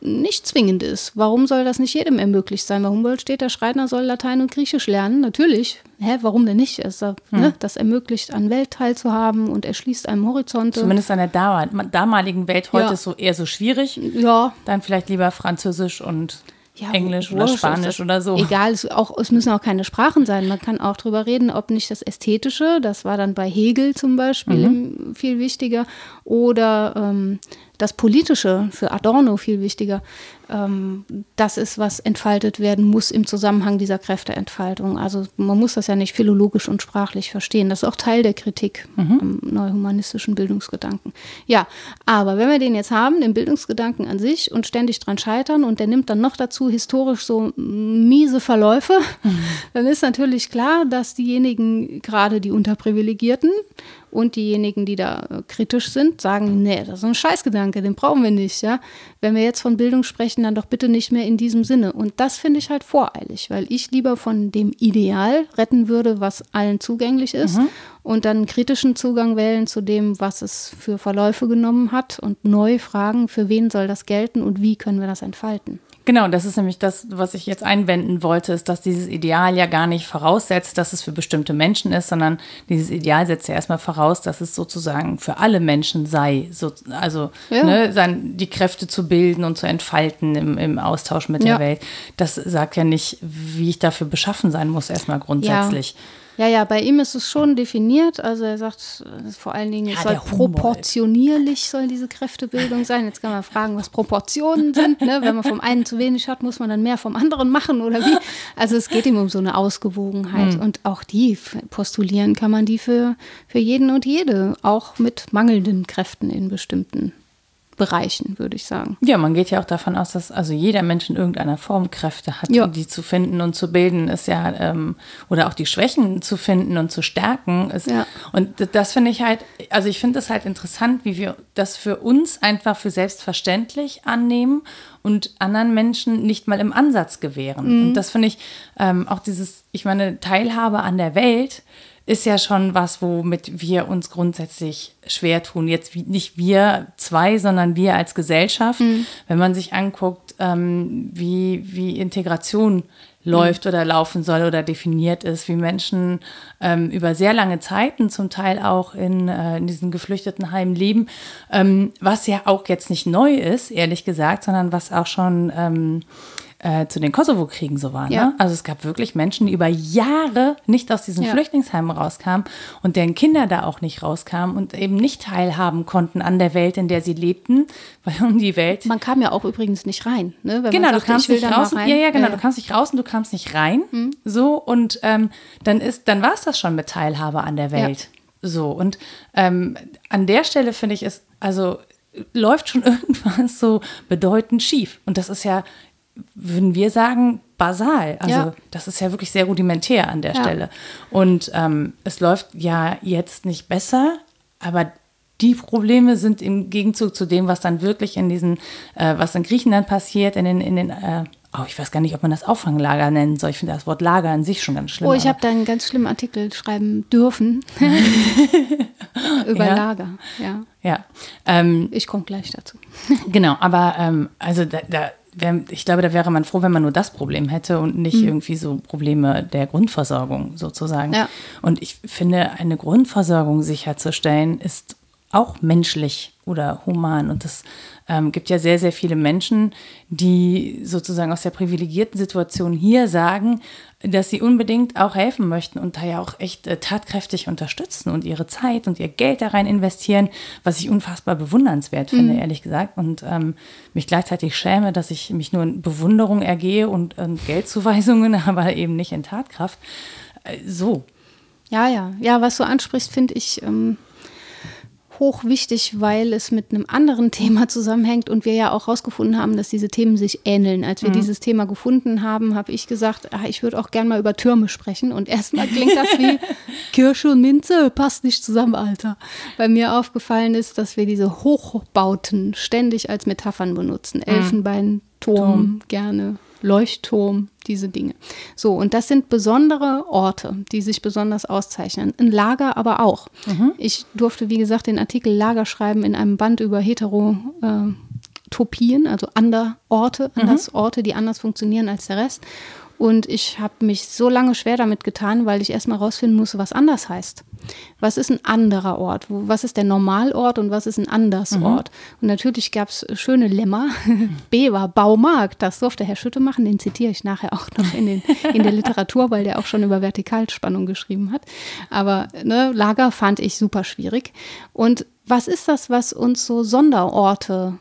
nicht zwingend ist. Warum soll das nicht jedem ermöglicht sein? Bei Humboldt steht, der Schreiner soll Latein und Griechisch lernen. Natürlich. Hä, warum denn nicht? Es, hm. ne, das ermöglicht, an Welt teilzuhaben und erschließt einem Horizonte. Zumindest an der damaligen Welt. Heute ja. ist so eher so schwierig. Ja. Dann vielleicht lieber Französisch und ja, Englisch oder Spanisch oder so. Egal, es, auch, es müssen auch keine Sprachen sein. Man kann auch darüber reden, ob nicht das Ästhetische, das war dann bei Hegel zum Beispiel mhm. viel wichtiger, oder ähm, das Politische für Adorno viel wichtiger. Ähm, das ist, was entfaltet werden muss im Zusammenhang dieser Kräfteentfaltung. Also man muss das ja nicht philologisch und sprachlich verstehen. Das ist auch Teil der Kritik mhm. am neuhumanistischen Bildungsgedanken. Ja, aber wenn wir den jetzt haben, den Bildungsgedanken an sich und ständig dran scheitern und der nimmt dann noch dazu historisch so miese Verläufe, mhm. dann ist natürlich klar, dass diejenigen, gerade die Unterprivilegierten, und diejenigen, die da äh, kritisch sind, sagen, nee, das ist ein Scheißgedanke, den brauchen wir nicht, ja. Wenn wir jetzt von Bildung sprechen, dann doch bitte nicht mehr in diesem Sinne. Und das finde ich halt voreilig, weil ich lieber von dem Ideal retten würde, was allen zugänglich ist mhm. und dann einen kritischen Zugang wählen zu dem, was es für Verläufe genommen hat und neu fragen, für wen soll das gelten und wie können wir das entfalten. Genau, das ist nämlich das, was ich jetzt einwenden wollte, ist, dass dieses Ideal ja gar nicht voraussetzt, dass es für bestimmte Menschen ist, sondern dieses Ideal setzt ja erstmal voraus, dass es sozusagen für alle Menschen sei. So, also ja. ne, sein, die Kräfte zu bilden und zu entfalten im, im Austausch mit ja. der Welt. Das sagt ja nicht, wie ich dafür beschaffen sein muss, erstmal grundsätzlich. Ja. Ja, ja, bei ihm ist es schon definiert. Also er sagt vor allen Dingen, es soll proportionierlich soll diese Kräftebildung sein. Jetzt kann man fragen, was Proportionen sind. Ne? Wenn man vom einen zu wenig hat, muss man dann mehr vom anderen machen oder wie? Also es geht ihm um so eine Ausgewogenheit. Mhm. Und auch die postulieren kann man die für, für jeden und jede, auch mit mangelnden Kräften in bestimmten Bereichen, würde ich sagen. Ja, man geht ja auch davon aus, dass also jeder Mensch in irgendeiner Form Kräfte hat, ja. die zu finden und zu bilden ist ja, ähm, oder auch die Schwächen zu finden und zu stärken ist. Ja. Und das finde ich halt, also ich finde es halt interessant, wie wir das für uns einfach für selbstverständlich annehmen und anderen Menschen nicht mal im Ansatz gewähren. Mhm. Und das finde ich ähm, auch dieses, ich meine, Teilhabe an der Welt ist ja schon was, womit wir uns grundsätzlich schwer tun. Jetzt nicht wir zwei, sondern wir als Gesellschaft. Mhm. Wenn man sich anguckt, ähm, wie, wie Integration läuft oder laufen soll oder definiert ist, wie Menschen ähm, über sehr lange Zeiten zum Teil auch in, äh, in diesen geflüchteten Heimen leben, ähm, was ja auch jetzt nicht neu ist, ehrlich gesagt, sondern was auch schon ähm, äh, zu den Kosovo-Kriegen so war. Ne? Ja. Also es gab wirklich Menschen, die über Jahre nicht aus diesen ja. Flüchtlingsheimen rauskamen und deren Kinder da auch nicht rauskamen und eben nicht teilhaben konnten an der Welt, in der sie lebten, weil um die Welt. Man kam ja auch übrigens nicht rein. Ne? Wenn genau, sagte, du kamst nicht raus. Ja, ja, genau, ja. du kamst nicht raus und du kamst nicht rein. Mhm. So und ähm, dann ist, dann war es das schon mit Teilhabe an der Welt. So und ähm, an der Stelle finde ich es also läuft schon irgendwas so bedeutend schief. Und das ist ja würden wir sagen, basal. Also ja. das ist ja wirklich sehr rudimentär an der ja. Stelle. Und ähm, es läuft ja jetzt nicht besser, aber die Probleme sind im Gegenzug zu dem, was dann wirklich in diesen, äh, was in Griechenland passiert, in den, in den äh, oh, ich weiß gar nicht, ob man das Auffanglager nennen soll. Ich finde das Wort Lager an sich schon ganz schlimm. Oh, ich habe da einen ganz schlimmen Artikel schreiben dürfen über ja. Lager. Ja. Ja. Ähm, ich komme gleich dazu. genau, aber ähm, also da, da wär, ich glaube, da wäre man froh, wenn man nur das Problem hätte und nicht mhm. irgendwie so Probleme der Grundversorgung sozusagen. Ja. Und ich finde, eine Grundversorgung sicherzustellen, ist auch menschlich oder human. Und es ähm, gibt ja sehr, sehr viele Menschen, die sozusagen aus der privilegierten Situation hier sagen, dass sie unbedingt auch helfen möchten und da ja auch echt äh, tatkräftig unterstützen und ihre Zeit und ihr Geld da rein investieren, was ich unfassbar bewundernswert finde, mhm. ehrlich gesagt. Und ähm, mich gleichzeitig schäme, dass ich mich nur in Bewunderung ergehe und, und Geldzuweisungen, aber eben nicht in Tatkraft. Äh, so. Ja, ja. Ja, was du ansprichst, finde ich. Ähm hochwichtig, weil es mit einem anderen Thema zusammenhängt und wir ja auch herausgefunden haben, dass diese Themen sich ähneln. Als wir mhm. dieses Thema gefunden haben, habe ich gesagt, ach, ich würde auch gern mal über Türme sprechen. Und erstmal klingt das wie Kirsche und Minze, passt nicht zusammen, Alter. Weil mir aufgefallen ist, dass wir diese Hochbauten ständig als Metaphern benutzen. Mhm. Elfenbeinturm Turm. gerne Leuchtturm, diese Dinge. So, und das sind besondere Orte, die sich besonders auszeichnen. Ein Lager aber auch. Mhm. Ich durfte, wie gesagt, den Artikel Lager schreiben in einem Band über Heterotopien, also Anderorte, mhm. Orte, die anders funktionieren als der Rest. Und ich habe mich so lange schwer damit getan, weil ich erstmal rausfinden musste, was anders heißt. Was ist ein anderer Ort? Was ist der Normalort und was ist ein Andersort? Mhm. Und natürlich gab es schöne Lämmer. B war Baumarkt, das durfte Herr Schütte machen, den zitiere ich nachher auch noch in, den, in der Literatur, weil der auch schon über Vertikalspannung geschrieben hat. Aber ne, Lager fand ich super schwierig. Und was ist das, was uns so Sonderorte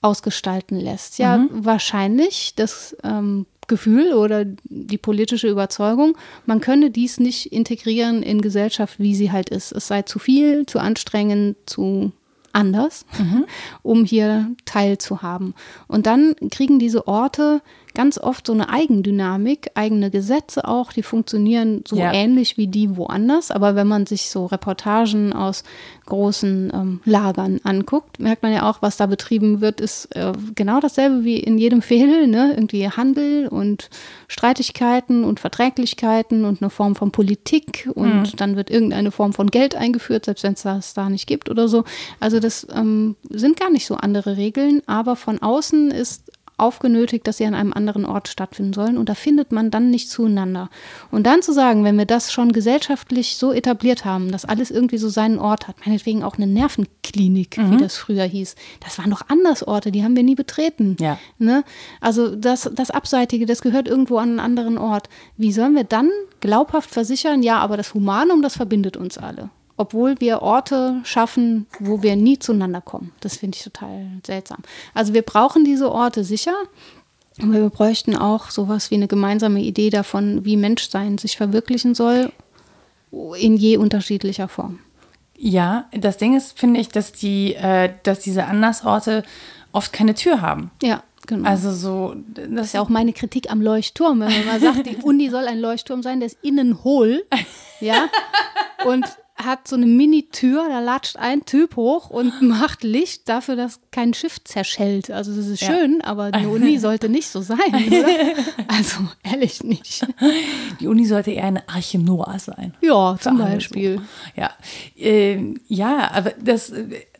ausgestalten lässt? Ja, mhm. wahrscheinlich das ähm, Gefühl oder die politische Überzeugung, man könne dies nicht integrieren in Gesellschaft, wie sie halt ist. Es sei zu viel, zu anstrengend, zu anders, mhm. um hier teilzuhaben. Und dann kriegen diese Orte ganz oft so eine Eigendynamik, eigene Gesetze auch, die funktionieren so ja. ähnlich wie die woanders. Aber wenn man sich so Reportagen aus großen ähm, Lagern anguckt, merkt man ja auch, was da betrieben wird, ist äh, genau dasselbe wie in jedem Fehl, ne? Irgendwie Handel und Streitigkeiten und Verträglichkeiten und eine Form von Politik und mhm. dann wird irgendeine Form von Geld eingeführt, selbst wenn es das da nicht gibt oder so. Also das ähm, sind gar nicht so andere Regeln, aber von außen ist aufgenötigt, dass sie an einem anderen Ort stattfinden sollen. Und da findet man dann nicht zueinander. Und dann zu sagen, wenn wir das schon gesellschaftlich so etabliert haben, dass alles irgendwie so seinen Ort hat, meinetwegen auch eine Nervenklinik, mhm. wie das früher hieß, das waren doch anders Orte, die haben wir nie betreten. Ja. Ne? Also das, das Abseitige, das gehört irgendwo an einen anderen Ort. Wie sollen wir dann glaubhaft versichern, ja, aber das Humanum, das verbindet uns alle? Obwohl wir Orte schaffen, wo wir nie zueinander kommen. Das finde ich total seltsam. Also wir brauchen diese Orte sicher, aber wir bräuchten auch sowas wie eine gemeinsame Idee davon, wie Menschsein sich verwirklichen soll, in je unterschiedlicher Form. Ja, das Ding ist, finde ich, dass die, äh, dass diese Andersorte oft keine Tür haben. Ja. Genau. Also so, das ist ja auch meine Kritik am Leuchtturm, wenn man sagt, die Uni soll ein Leuchtturm sein, der ist innen hohl, ja, und hat so eine Mini-Tür, da latscht ein Typ hoch und macht Licht dafür, dass kein Schiff zerschellt. Also das ist ja. schön, aber die Uni sollte nicht so sein, oder? Also ehrlich nicht. Die Uni sollte eher eine Arche Noah sein. Ja, zum Beispiel. So. Ja, äh, ja, aber das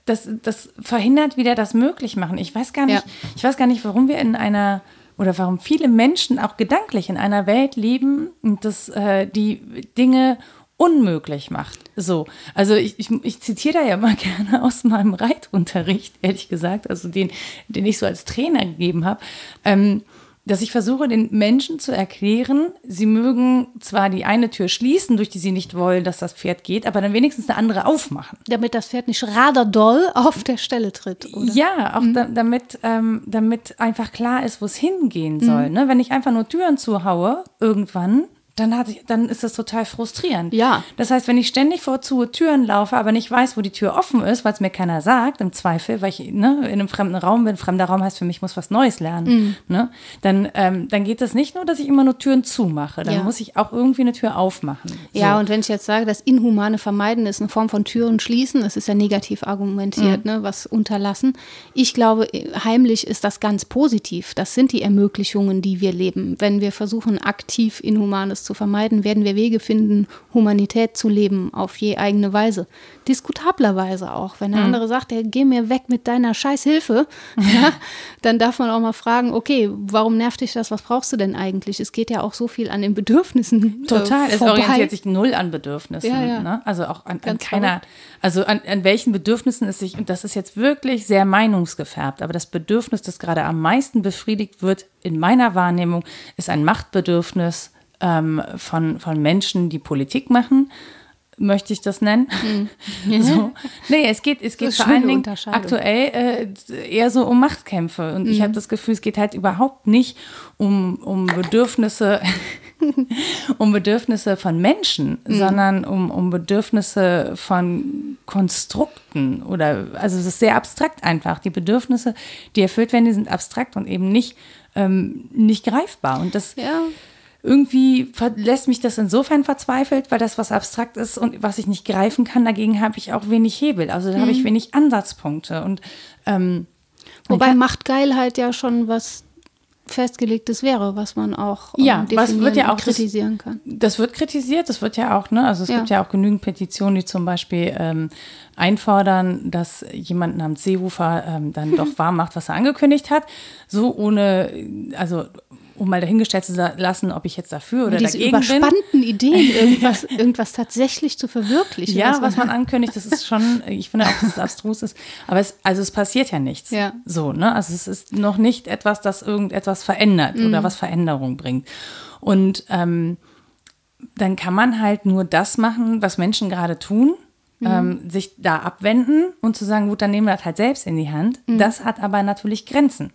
das, das verhindert wieder das Möglichmachen. Ich weiß gar nicht, ja. ich weiß gar nicht, warum wir in einer oder warum viele Menschen auch gedanklich in einer Welt leben, dass äh, die Dinge unmöglich macht. So, also ich, ich, ich zitiere da ja mal gerne aus meinem Reitunterricht, ehrlich gesagt, also den, den ich so als Trainer gegeben habe. Ähm, dass ich versuche, den Menschen zu erklären, sie mögen zwar die eine Tür schließen, durch die sie nicht wollen, dass das Pferd geht, aber dann wenigstens eine andere aufmachen. Damit das Pferd nicht raderdoll auf der Stelle tritt. Oder? Ja, auch mhm. da, damit, ähm, damit einfach klar ist, wo es hingehen soll. Mhm. Ne? Wenn ich einfach nur Türen zuhaue, irgendwann, dann, hat, dann ist das total frustrierend. Ja. Das heißt, wenn ich ständig vor zu Türen laufe, aber nicht weiß, wo die Tür offen ist, weil es mir keiner sagt, im Zweifel, weil ich ne, in einem fremden Raum bin, fremder Raum heißt für mich, ich muss was Neues lernen, mhm. ne? dann, ähm, dann geht es nicht nur, dass ich immer nur Türen zumache, dann ja. muss ich auch irgendwie eine Tür aufmachen. So. Ja, und wenn ich jetzt sage, das inhumane Vermeiden ist eine Form von Türen schließen, das ist ja negativ argumentiert, mhm. ne, was unterlassen. Ich glaube, heimlich ist das ganz positiv. Das sind die Ermöglichungen, die wir leben. Wenn wir versuchen, aktiv Inhumanes zu vermeiden, werden wir Wege finden, Humanität zu leben auf je eigene Weise. Diskutablerweise auch. Wenn der mhm. andere sagt, hey, geh mir weg mit deiner Scheißhilfe, ja, dann darf man auch mal fragen, okay, warum nervt dich das? Was brauchst du denn eigentlich? Es geht ja auch so viel an den Bedürfnissen. Äh, Total, äh, es orientiert sich null an Bedürfnissen. Ja, ja. Ne? Also auch an, an keiner, also an, an welchen Bedürfnissen es sich, und das ist jetzt wirklich sehr meinungsgefärbt, aber das Bedürfnis, das gerade am meisten befriedigt wird, in meiner Wahrnehmung, ist ein Machtbedürfnis ähm, von, von Menschen, die Politik machen möchte ich das nennen. Mhm. so. Nee, es geht, es geht vor allen Dingen aktuell äh, eher so um Machtkämpfe. Und mhm. ich habe das Gefühl, es geht halt überhaupt nicht um, um Bedürfnisse, um Bedürfnisse von Menschen, mhm. sondern um, um Bedürfnisse von Konstrukten. Oder also es ist sehr abstrakt einfach. Die Bedürfnisse, die erfüllt werden, die sind abstrakt und eben nicht, ähm, nicht greifbar. Und das ja irgendwie lässt mich das insofern verzweifelt, weil das was abstrakt ist und was ich nicht greifen kann, dagegen habe ich auch wenig Hebel. Also da mhm. habe ich mhm. wenig Ansatzpunkte. Und ähm, Wobei Machtgeilheit ja schon was festgelegtes wäre, was man auch ähm, ja, was wird ja auch kritisieren kann. Das wird kritisiert, das wird ja auch, ne? Also es ja. gibt ja auch genügend Petitionen, die zum Beispiel ähm, einfordern, dass jemand namens Seehofer ähm, dann doch wahr macht, was er angekündigt hat, so ohne, also um mal dahingestellt zu lassen, ob ich jetzt dafür oder Diese dagegen bin. überspannten Ideen, irgendwas, irgendwas tatsächlich zu verwirklichen. Ja, was man ankündigt, das ist schon, ich finde auch, dass es abstrus ist. Aber es, also es passiert ja nichts. Ja. So, ne? Also es ist noch nicht etwas, das irgendetwas verändert mhm. oder was Veränderung bringt. Und ähm, dann kann man halt nur das machen, was Menschen gerade tun. Mhm. Ähm, sich da abwenden und zu sagen, gut, dann nehmen wir das halt selbst in die Hand. Mhm. Das hat aber natürlich Grenzen.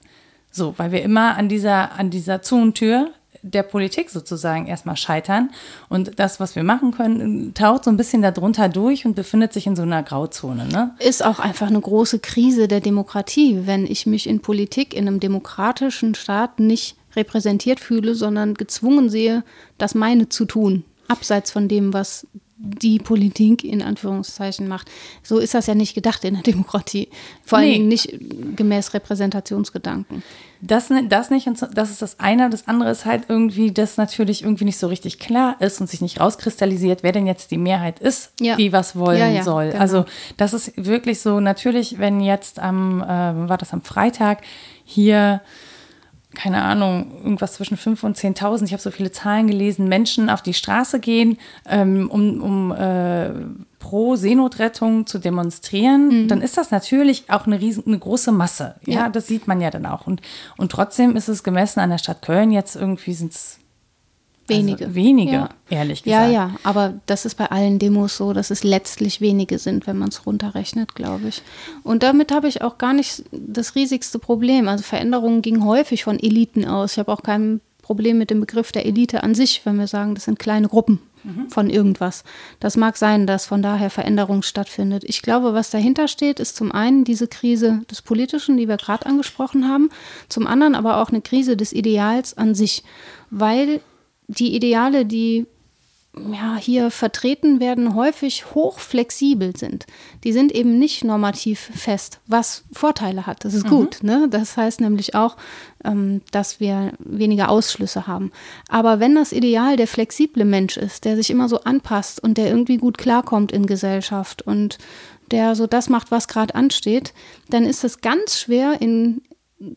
So, weil wir immer an dieser, an dieser Zunentür der Politik sozusagen erstmal scheitern. Und das, was wir machen können, taucht so ein bisschen darunter durch und befindet sich in so einer Grauzone. Ne? Ist auch einfach eine große Krise der Demokratie, wenn ich mich in Politik in einem demokratischen Staat nicht repräsentiert fühle, sondern gezwungen sehe, das meine zu tun, abseits von dem, was die Politik in Anführungszeichen macht. So ist das ja nicht gedacht in der Demokratie. Vor nee. allen Dingen nicht gemäß Repräsentationsgedanken. Das, das nicht, das ist das eine. Das andere ist halt irgendwie, dass natürlich irgendwie nicht so richtig klar ist und sich nicht rauskristallisiert, wer denn jetzt die Mehrheit ist, ja. die was wollen ja, ja, soll. Genau. Also das ist wirklich so, natürlich, wenn jetzt am, äh, war das am Freitag, hier keine Ahnung, irgendwas zwischen 5.000 und 10.000, ich habe so viele Zahlen gelesen, Menschen auf die Straße gehen, ähm, um, um äh, pro Seenotrettung zu demonstrieren, mhm. dann ist das natürlich auch eine, riesen, eine große Masse. Ja, ja, das sieht man ja dann auch. Und, und trotzdem ist es gemessen an der Stadt Köln, jetzt irgendwie sind es Wenige. Also wenige, ja. ehrlich gesagt. Ja, ja, aber das ist bei allen Demos so, dass es letztlich wenige sind, wenn man es runterrechnet, glaube ich. Und damit habe ich auch gar nicht das riesigste Problem. Also Veränderungen gingen häufig von Eliten aus. Ich habe auch kein Problem mit dem Begriff der Elite an sich, wenn wir sagen, das sind kleine Gruppen mhm. von irgendwas. Das mag sein, dass von daher Veränderung stattfindet. Ich glaube, was dahinter steht, ist zum einen diese Krise des Politischen, die wir gerade angesprochen haben, zum anderen aber auch eine Krise des Ideals an sich, weil die Ideale, die ja, hier vertreten werden, häufig hochflexibel sind. Die sind eben nicht normativ fest, was Vorteile hat. Das ist mhm. gut. Ne? Das heißt nämlich auch, ähm, dass wir weniger Ausschlüsse haben. Aber wenn das Ideal der flexible Mensch ist, der sich immer so anpasst und der irgendwie gut klarkommt in Gesellschaft und der so das macht, was gerade ansteht, dann ist es ganz schwer in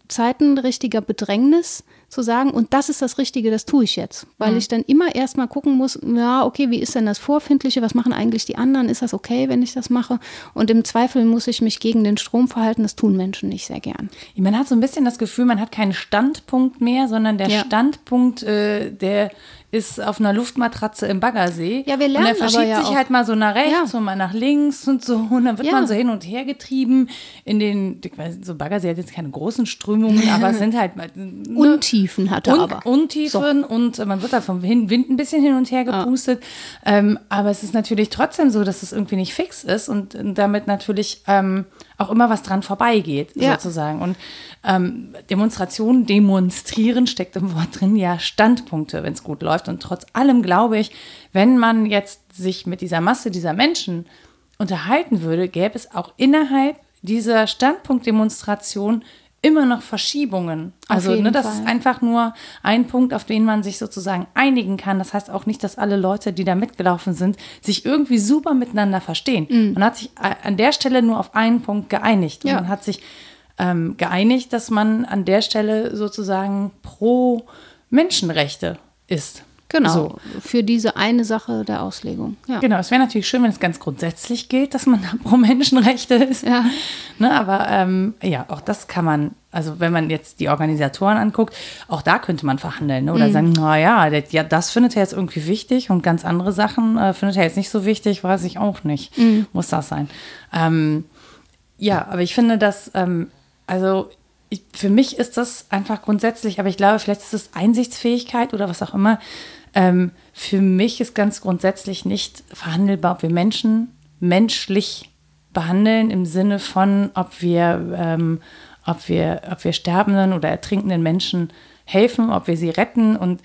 Zeiten richtiger Bedrängnis zu sagen, und das ist das Richtige, das tue ich jetzt. Weil mhm. ich dann immer erstmal gucken muss, ja, okay, wie ist denn das Vorfindliche, was machen eigentlich die anderen, ist das okay, wenn ich das mache? Und im Zweifel muss ich mich gegen den Strom verhalten, das tun Menschen nicht sehr gern. Man hat so ein bisschen das Gefühl, man hat keinen Standpunkt mehr, sondern der ja. Standpunkt, äh, der ist auf einer Luftmatratze im Baggersee. Ja, wir lernen Und er verschiebt ja sich halt mal so nach rechts ja. und mal nach links und so. Und dann wird ja. man so hin und her getrieben in den, ich weiß, so Baggersee hat jetzt keine großen Strömungen, aber es sind halt ne, Untiefen hat er un aber. Untiefen so. und man wird da vom Wind ein bisschen hin und her gepustet. Ähm, aber es ist natürlich trotzdem so, dass es irgendwie nicht fix ist und damit natürlich ähm, auch immer was dran vorbeigeht, sozusagen. Und ähm, Demonstrationen, demonstrieren steckt im Wort drin, ja, Standpunkte, wenn es gut läuft. Und trotz allem glaube ich, wenn man jetzt sich mit dieser Masse dieser Menschen unterhalten würde, gäbe es auch innerhalb dieser Standpunktdemonstration immer noch Verschiebungen. also ne, das Fall. ist einfach nur ein Punkt, auf den man sich sozusagen einigen kann. Das heißt auch nicht, dass alle Leute, die da mitgelaufen sind, sich irgendwie super miteinander verstehen. Mhm. Man hat sich an der Stelle nur auf einen Punkt geeinigt. Ja. Und man hat sich ähm, geeinigt, dass man an der Stelle sozusagen pro Menschenrechte ist. Genau, so. für diese eine Sache der Auslegung. Ja. Genau, es wäre natürlich schön, wenn es ganz grundsätzlich gilt, dass man pro Menschenrechte ist. Ja. Ne, aber ähm, ja, auch das kann man, also wenn man jetzt die Organisatoren anguckt, auch da könnte man verhandeln ne? oder mhm. sagen, naja, ja, das findet er jetzt irgendwie wichtig und ganz andere Sachen äh, findet er jetzt nicht so wichtig, weiß ich auch nicht. Mhm. Muss das sein. Ähm, ja, aber ich finde, dass ähm, also ich, für mich ist das einfach grundsätzlich, aber ich glaube, vielleicht ist es Einsichtsfähigkeit oder was auch immer. Ähm, für mich ist ganz grundsätzlich nicht verhandelbar, ob wir Menschen menschlich behandeln im Sinne von, ob wir, ähm, ob wir, ob wir sterbenden oder ertrinkenden Menschen helfen, ob wir sie retten. Und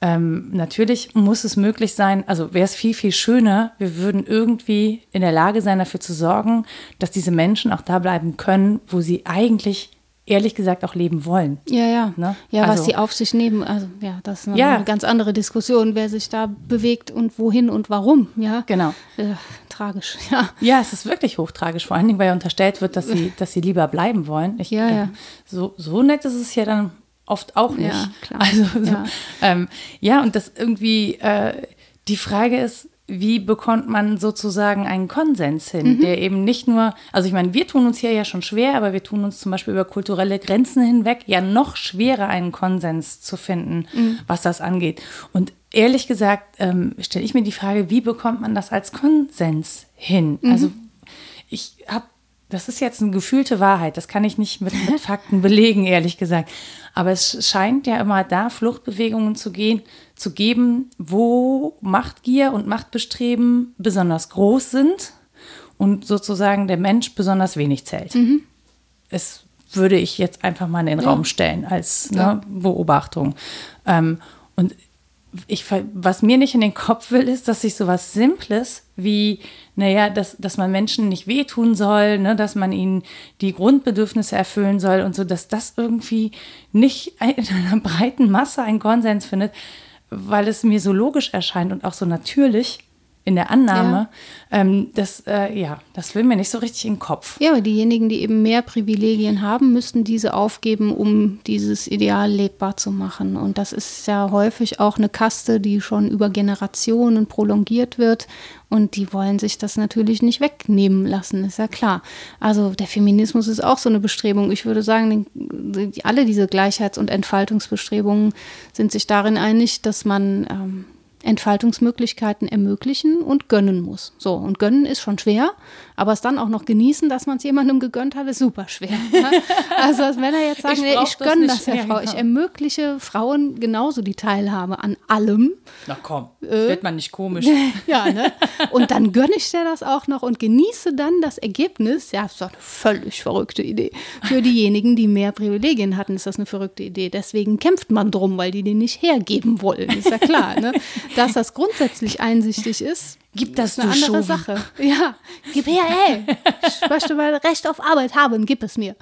ähm, natürlich muss es möglich sein, also wäre es viel, viel schöner, wir würden irgendwie in der Lage sein, dafür zu sorgen, dass diese Menschen auch da bleiben können, wo sie eigentlich ehrlich gesagt auch leben wollen. Ja, ja. Ne? Ja, also, was sie auf sich nehmen, also ja, das ist eine, ja. ganz andere Diskussion, wer sich da bewegt und wohin und warum, ja. Genau. Äh, tragisch, ja. Ja, es ist wirklich hochtragisch, vor allen Dingen, weil ja unterstellt wird, dass sie, dass sie lieber bleiben wollen. Ich, ja, ja. So, so nett ist es ja dann oft auch nicht. Ja, klar. Also, so, ja. Ähm, ja, und das irgendwie, äh, die Frage ist, wie bekommt man sozusagen einen Konsens hin, mhm. der eben nicht nur, also ich meine, wir tun uns hier ja schon schwer, aber wir tun uns zum Beispiel über kulturelle Grenzen hinweg ja noch schwerer, einen Konsens zu finden, mhm. was das angeht. Und ehrlich gesagt ähm, stelle ich mir die Frage, wie bekommt man das als Konsens hin? Mhm. Also ich habe das ist jetzt eine gefühlte Wahrheit, das kann ich nicht mit, mit Fakten belegen, ehrlich gesagt. Aber es scheint ja immer da Fluchtbewegungen zu gehen, zu geben, wo Machtgier und Machtbestreben besonders groß sind und sozusagen der Mensch besonders wenig zählt. Mhm. Es würde ich jetzt einfach mal in den ja. Raum stellen als ne, ja. Beobachtung. Ähm, und ich, was mir nicht in den Kopf will, ist, dass sich so was Simples wie, naja, dass, dass man Menschen nicht wehtun soll, ne, dass man ihnen die Grundbedürfnisse erfüllen soll und so, dass das irgendwie nicht in einer breiten Masse einen Konsens findet, weil es mir so logisch erscheint und auch so natürlich in der Annahme, ja. ähm, das, äh, ja, das will mir nicht so richtig in den Kopf. Ja, aber diejenigen, die eben mehr Privilegien haben, müssten diese aufgeben, um dieses Ideal lebbar zu machen. Und das ist ja häufig auch eine Kaste, die schon über Generationen prolongiert wird. Und die wollen sich das natürlich nicht wegnehmen lassen, ist ja klar. Also der Feminismus ist auch so eine Bestrebung. Ich würde sagen, alle diese Gleichheits- und Entfaltungsbestrebungen sind sich darin einig, dass man ähm, Entfaltungsmöglichkeiten ermöglichen und gönnen muss. So, und gönnen ist schon schwer, aber es dann auch noch genießen, dass man es jemandem gegönnt hat, ist super schwer. Ne? Also als Männer jetzt sagen, ich, nee, ich gönne das, der Frau, ich ermögliche Frauen genauso die Teilhabe an allem. Na komm, äh, wird man nicht komisch. ja, ne? Und dann gönne ich dir das auch noch und genieße dann das Ergebnis. Ja, das ist doch eine völlig verrückte Idee. Für diejenigen, die mehr Privilegien hatten, ist das eine verrückte Idee. Deswegen kämpft man drum, weil die den nicht hergeben wollen. Ist ja klar, ne? Dass das grundsätzlich einsichtig ist, Gib das, ist eine andere Sache. Ja, gib her, ey. Ich möchte mal Recht auf Arbeit haben, gib es mir.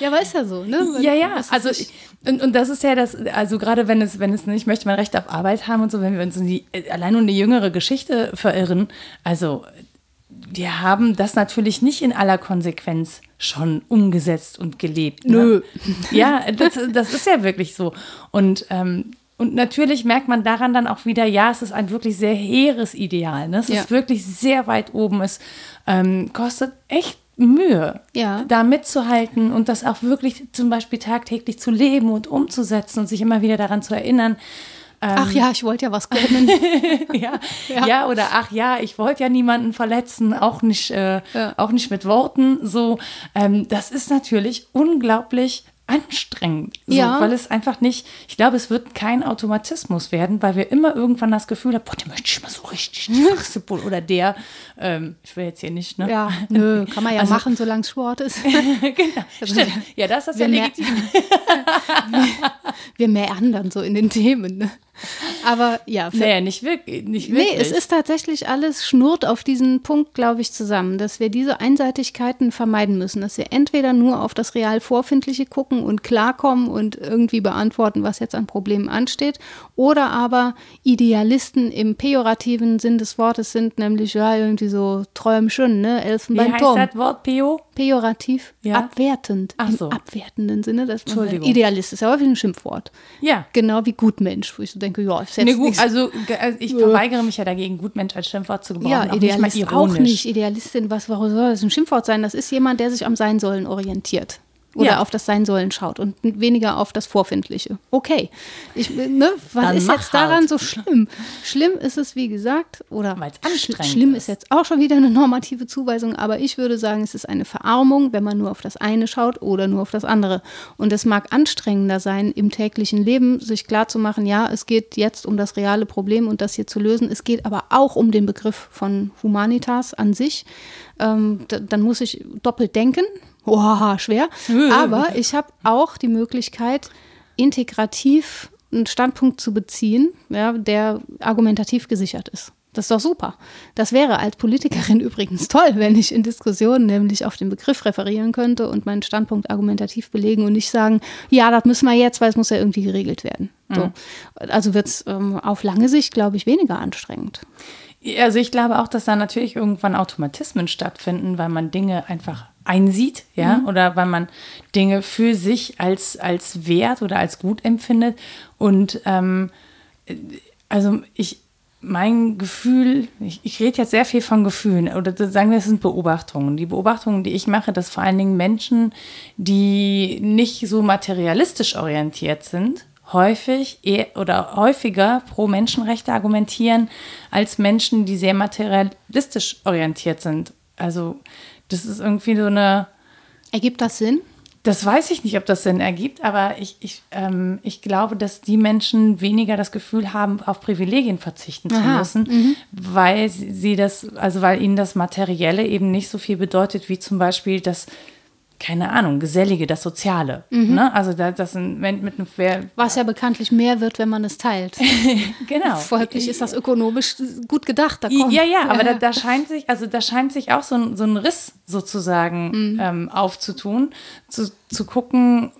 Ja, aber ist ja so, ne? Ja, ja. Also ich, und, und das ist ja das, also gerade wenn es, wenn es nicht möchte man Recht auf Arbeit haben und so, wenn wir uns in die, allein nur eine jüngere Geschichte verirren, also wir haben das natürlich nicht in aller Konsequenz schon umgesetzt und gelebt. Ne? Nö. Ja, das, das ist ja wirklich so. Und ähm, und natürlich merkt man daran dann auch wieder, ja, es ist ein wirklich sehr hehres Ideal. Ne? Es ja. ist wirklich sehr weit oben. Es ähm, kostet echt Mühe, ja. da mitzuhalten und das auch wirklich zum Beispiel tagtäglich zu leben und umzusetzen und sich immer wieder daran zu erinnern. Ähm, ach ja, ich wollte ja was gönnen. ja, ja. ja, oder ach ja, ich wollte ja niemanden verletzen, auch nicht, äh, ja. auch nicht mit Worten. So, ähm, das ist natürlich unglaublich anstrengend, so, ja. weil es einfach nicht, ich glaube, es wird kein Automatismus werden, weil wir immer irgendwann das Gefühl haben, boah, den möchte ich mal so richtig oder der, ähm, ich will jetzt hier nicht, ne? Ja, nö, kann man ja also, machen, solange es Sport ist. genau, stimmt. Ja, das ist ja legitim. wir, wir meandern so in den Themen, ne? Aber ja. Naja, nicht wirklich. Nicht wirklich. Nee, es ist tatsächlich alles schnurrt auf diesen Punkt, glaube ich, zusammen, dass wir diese Einseitigkeiten vermeiden müssen, dass wir entweder nur auf das real Vorfindliche gucken und klarkommen und irgendwie beantworten, was jetzt an Problemen ansteht, oder aber Idealisten im pejorativen Sinn des Wortes sind, nämlich ja, irgendwie so Träumchen, ne? Elfenbeinturm. Wie heißt das Wort Peo? Pejorativ, ja? abwertend, Ach so. im abwertenden Sinne. Das Entschuldigung. Idealist ist ja häufig ein Schimpfwort. Ja. Genau wie Gutmensch, wo ich so denke, ja, ist jetzt nee, gut, also, also ich verweigere mich ja dagegen, Gutmensch als Schimpfwort zu gebrauchen. Ja, Idealist nicht auch nicht. Idealistin, was warum soll das ein Schimpfwort sein? Das ist jemand, der sich am Sein sollen orientiert oder ja. auf das Sein sollen schaut und weniger auf das Vorfindliche. Okay. Ich, ne, was Dann ist jetzt daran halt. so schlimm? Schlimm ist es, wie gesagt, oder sch schlimm ist. ist jetzt auch schon wieder eine normative Zuweisung, aber ich würde sagen, es ist eine Verarmung, wenn man nur auf das eine schaut oder nur auf das andere. Und es mag anstrengender sein, im täglichen Leben sich klarzumachen, ja, es geht jetzt um das reale Problem und das hier zu lösen. Es geht aber auch um den Begriff von Humanitas an sich. Ähm, dann muss ich doppelt denken, Oha, schwer. Aber ich habe auch die Möglichkeit, integrativ einen Standpunkt zu beziehen, ja, der argumentativ gesichert ist. Das ist doch super. Das wäre als Politikerin übrigens toll, wenn ich in Diskussionen nämlich auf den Begriff referieren könnte und meinen Standpunkt argumentativ belegen und nicht sagen, ja, das müssen wir jetzt, weil es muss ja irgendwie geregelt werden. So. Mhm. Also wird es ähm, auf lange Sicht, glaube ich, weniger anstrengend. Also ich glaube auch, dass da natürlich irgendwann Automatismen stattfinden, weil man Dinge einfach einsieht, ja, mhm. oder weil man Dinge für sich als, als wert oder als gut empfindet. Und ähm, also ich, mein Gefühl, ich, ich rede jetzt sehr viel von Gefühlen, oder sagen wir, es sind Beobachtungen. Die Beobachtungen, die ich mache, dass vor allen Dingen Menschen, die nicht so materialistisch orientiert sind, häufig eher, oder häufiger pro Menschenrechte argumentieren als Menschen, die sehr materialistisch orientiert sind. Also das ist irgendwie so eine. Ergibt das Sinn? Das weiß ich nicht, ob das Sinn ergibt, aber ich, ich, ähm, ich glaube, dass die Menschen weniger das Gefühl haben, auf Privilegien verzichten zu müssen, mhm. weil sie das, also weil ihnen das Materielle eben nicht so viel bedeutet, wie zum Beispiel das keine Ahnung, Gesellige, das Soziale. Mhm. Ne? Also da, das ein, mit einem Was ja bekanntlich mehr wird, wenn man es teilt. genau. Folglich ist das ökonomisch gut gedacht. Da ja, ja, aber da, da, scheint sich, also da scheint sich auch so ein, so ein Riss sozusagen mhm. ähm, aufzutun, zu, zu gucken,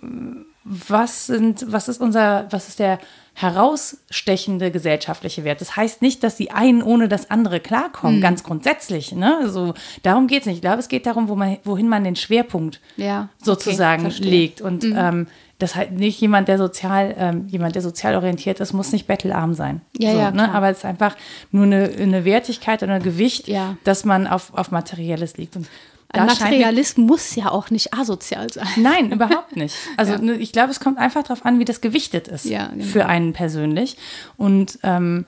was sind, was ist unser, was ist der herausstechende gesellschaftliche Wert. Das heißt nicht, dass die einen ohne das andere klarkommen, mhm. ganz grundsätzlich. Ne? Also, darum geht es nicht. Ich glaube, es geht darum, wo man, wohin man den Schwerpunkt ja, sozusagen okay, legt. Und mhm. ähm, das halt nicht jemand, der sozial, ähm, jemand, der sozial orientiert ist, muss nicht bettelarm sein. Ja, so, ja, ne? Aber es ist einfach nur eine, eine Wertigkeit oder ein Gewicht, ja. dass man auf, auf Materielles liegt. Und ein Materialist muss ja auch nicht asozial sein. Nein, überhaupt nicht. Also ja. Ne, ich glaube, es kommt einfach darauf an, wie das gewichtet ist ja, genau. für einen persönlich. Und ähm,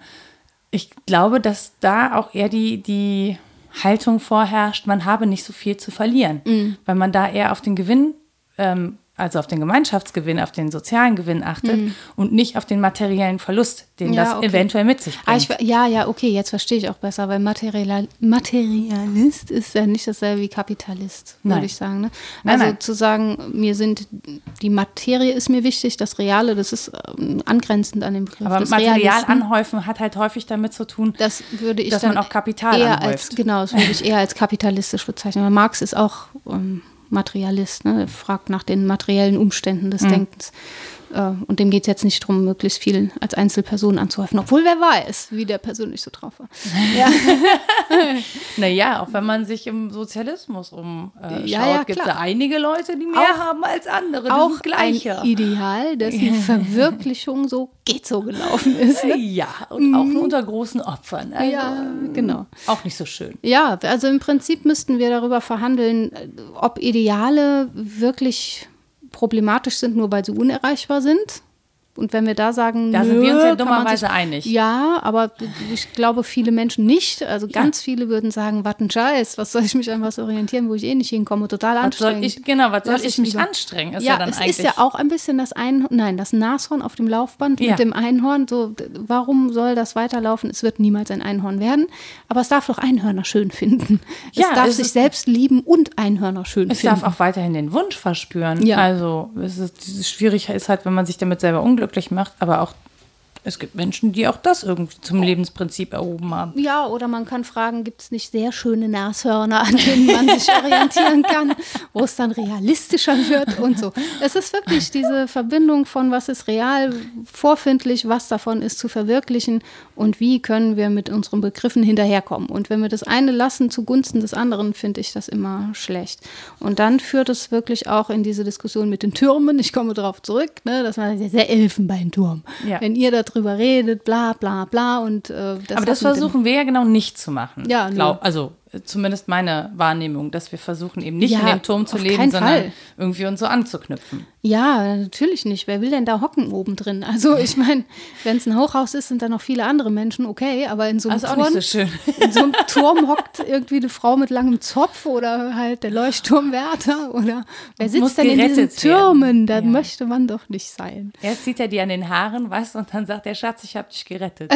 ich glaube, dass da auch eher die, die Haltung vorherrscht, man habe nicht so viel zu verlieren, mhm. weil man da eher auf den Gewinn ähm, also auf den Gemeinschaftsgewinn, auf den sozialen Gewinn achtet mhm. und nicht auf den materiellen Verlust, den ja, das okay. eventuell mit sich bringt. Ah, ich, ja, ja, okay, jetzt verstehe ich auch besser, weil Material, Materialist ist ja nicht dasselbe wie Kapitalist, würde ich sagen. Ne? Nein, also nein. zu sagen, mir sind die Materie ist mir wichtig, das Reale, das ist ähm, angrenzend an den Begriff. Aber Material anhäufen hat halt häufig damit zu tun, das würde ich dass man auch Kapital eher anhäuft. Als, genau, das würde ich eher als kapitalistisch bezeichnen. Marx ist auch ähm, Materialist, ne? fragt nach den materiellen Umständen des mhm. Denkens. Äh, und dem geht es jetzt nicht darum, möglichst viel als Einzelperson anzuhäufen, obwohl wer weiß, wie der persönlich so drauf war. Ja. naja, auch wenn man sich im Sozialismus umschaut, äh, ja, ja, gibt es ja einige Leute, die mehr auch, haben als andere. Auch gleiche. ein Ideal, dessen Verwirklichung so geht so gelaufen ist. Ne? Ja, und auch nur unter großen Opfern. Also, ja, genau. Auch nicht so schön. Ja, also im Prinzip müssten wir darüber verhandeln, ob Ideale wirklich problematisch sind, nur weil sie unerreichbar sind und wenn wir da sagen, da nö, sind wir uns ja dummerweise einig. Ja, aber ich glaube, viele Menschen nicht. Also ganz ja. viele würden sagen, was ein Scheiß, was soll ich mich an was orientieren, wo ich eh nicht hinkomme, total was anstrengend. Ich, genau, was soll ich, ich mich lieber? anstrengen? Ist ja, ja dann es eigentlich ist ja auch ein bisschen das Einhorn, nein, das Nashorn auf dem Laufband ja. mit dem Einhorn. So, warum soll das weiterlaufen? Es wird niemals ein Einhorn werden. Aber es darf doch Einhörner schön finden. Es ja, darf es sich selbst lieben und Einhörner schön es finden. Es darf auch weiterhin den Wunsch verspüren. Ja. Also es ist, schwierig ist halt, wenn man sich damit selber unglücklich unglücklich macht, aber auch es gibt Menschen, die auch das irgendwie zum Lebensprinzip erhoben haben. Ja, oder man kann fragen, gibt es nicht sehr schöne Nashörner, an denen man sich orientieren kann, wo es dann realistischer wird und so. Es ist wirklich diese Verbindung von was ist real, vorfindlich, was davon ist zu verwirklichen und wie können wir mit unseren Begriffen hinterherkommen. Und wenn wir das eine lassen zugunsten des anderen, finde ich das immer schlecht. Und dann führt es wirklich auch in diese Diskussion mit den Türmen. Ich komme darauf zurück, ne, das war der Elfenbeinturm. Ja. Wenn ihr da drüber redet, bla bla bla. Und, äh, das Aber das versuchen wir ja genau nicht zu machen. Ja, glaub, also zumindest meine Wahrnehmung, dass wir versuchen eben nicht ja, in dem Turm zu leben, sondern Fall. irgendwie uns so anzuknüpfen. Ja, natürlich nicht. Wer will denn da hocken oben drin? Also ich meine, wenn es ein Hochhaus ist, sind da noch viele andere Menschen, okay, aber in so einem, also Turm, so in so einem Turm hockt irgendwie eine Frau mit langem Zopf oder halt der Leuchtturmwärter oder wer sitzt Muss denn in diesen Türmen? Da ja. möchte man doch nicht sein. Erst zieht er die an den Haaren, du, und dann sagt der Schatz, ich habe dich gerettet.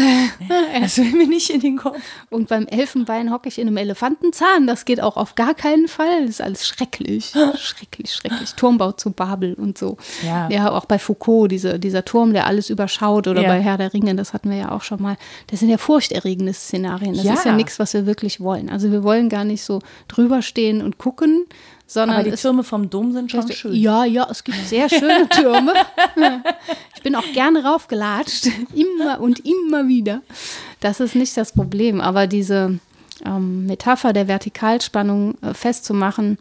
das will mir nicht in den Kopf. Und beim Elfenbein hocke ich in einem Elefanten Elefantenzahn, das geht auch auf gar keinen Fall. Das ist alles schrecklich. schrecklich, schrecklich. Turmbau zu Babel und so. Ja, ja auch bei Foucault, diese, dieser Turm, der alles überschaut, oder ja. bei Herr der Ringe, das hatten wir ja auch schon mal. Das sind ja furchterregende Szenarien. Das ja. ist ja nichts, was wir wirklich wollen. Also wir wollen gar nicht so drüber stehen und gucken, sondern Aber die Türme vom Dom sind schon schön. Ja, ja, es gibt sehr schöne Türme. ich bin auch gerne raufgelatscht, immer und immer wieder. Das ist nicht das Problem. Aber diese, ähm, Metapher der Vertikalspannung äh, festzumachen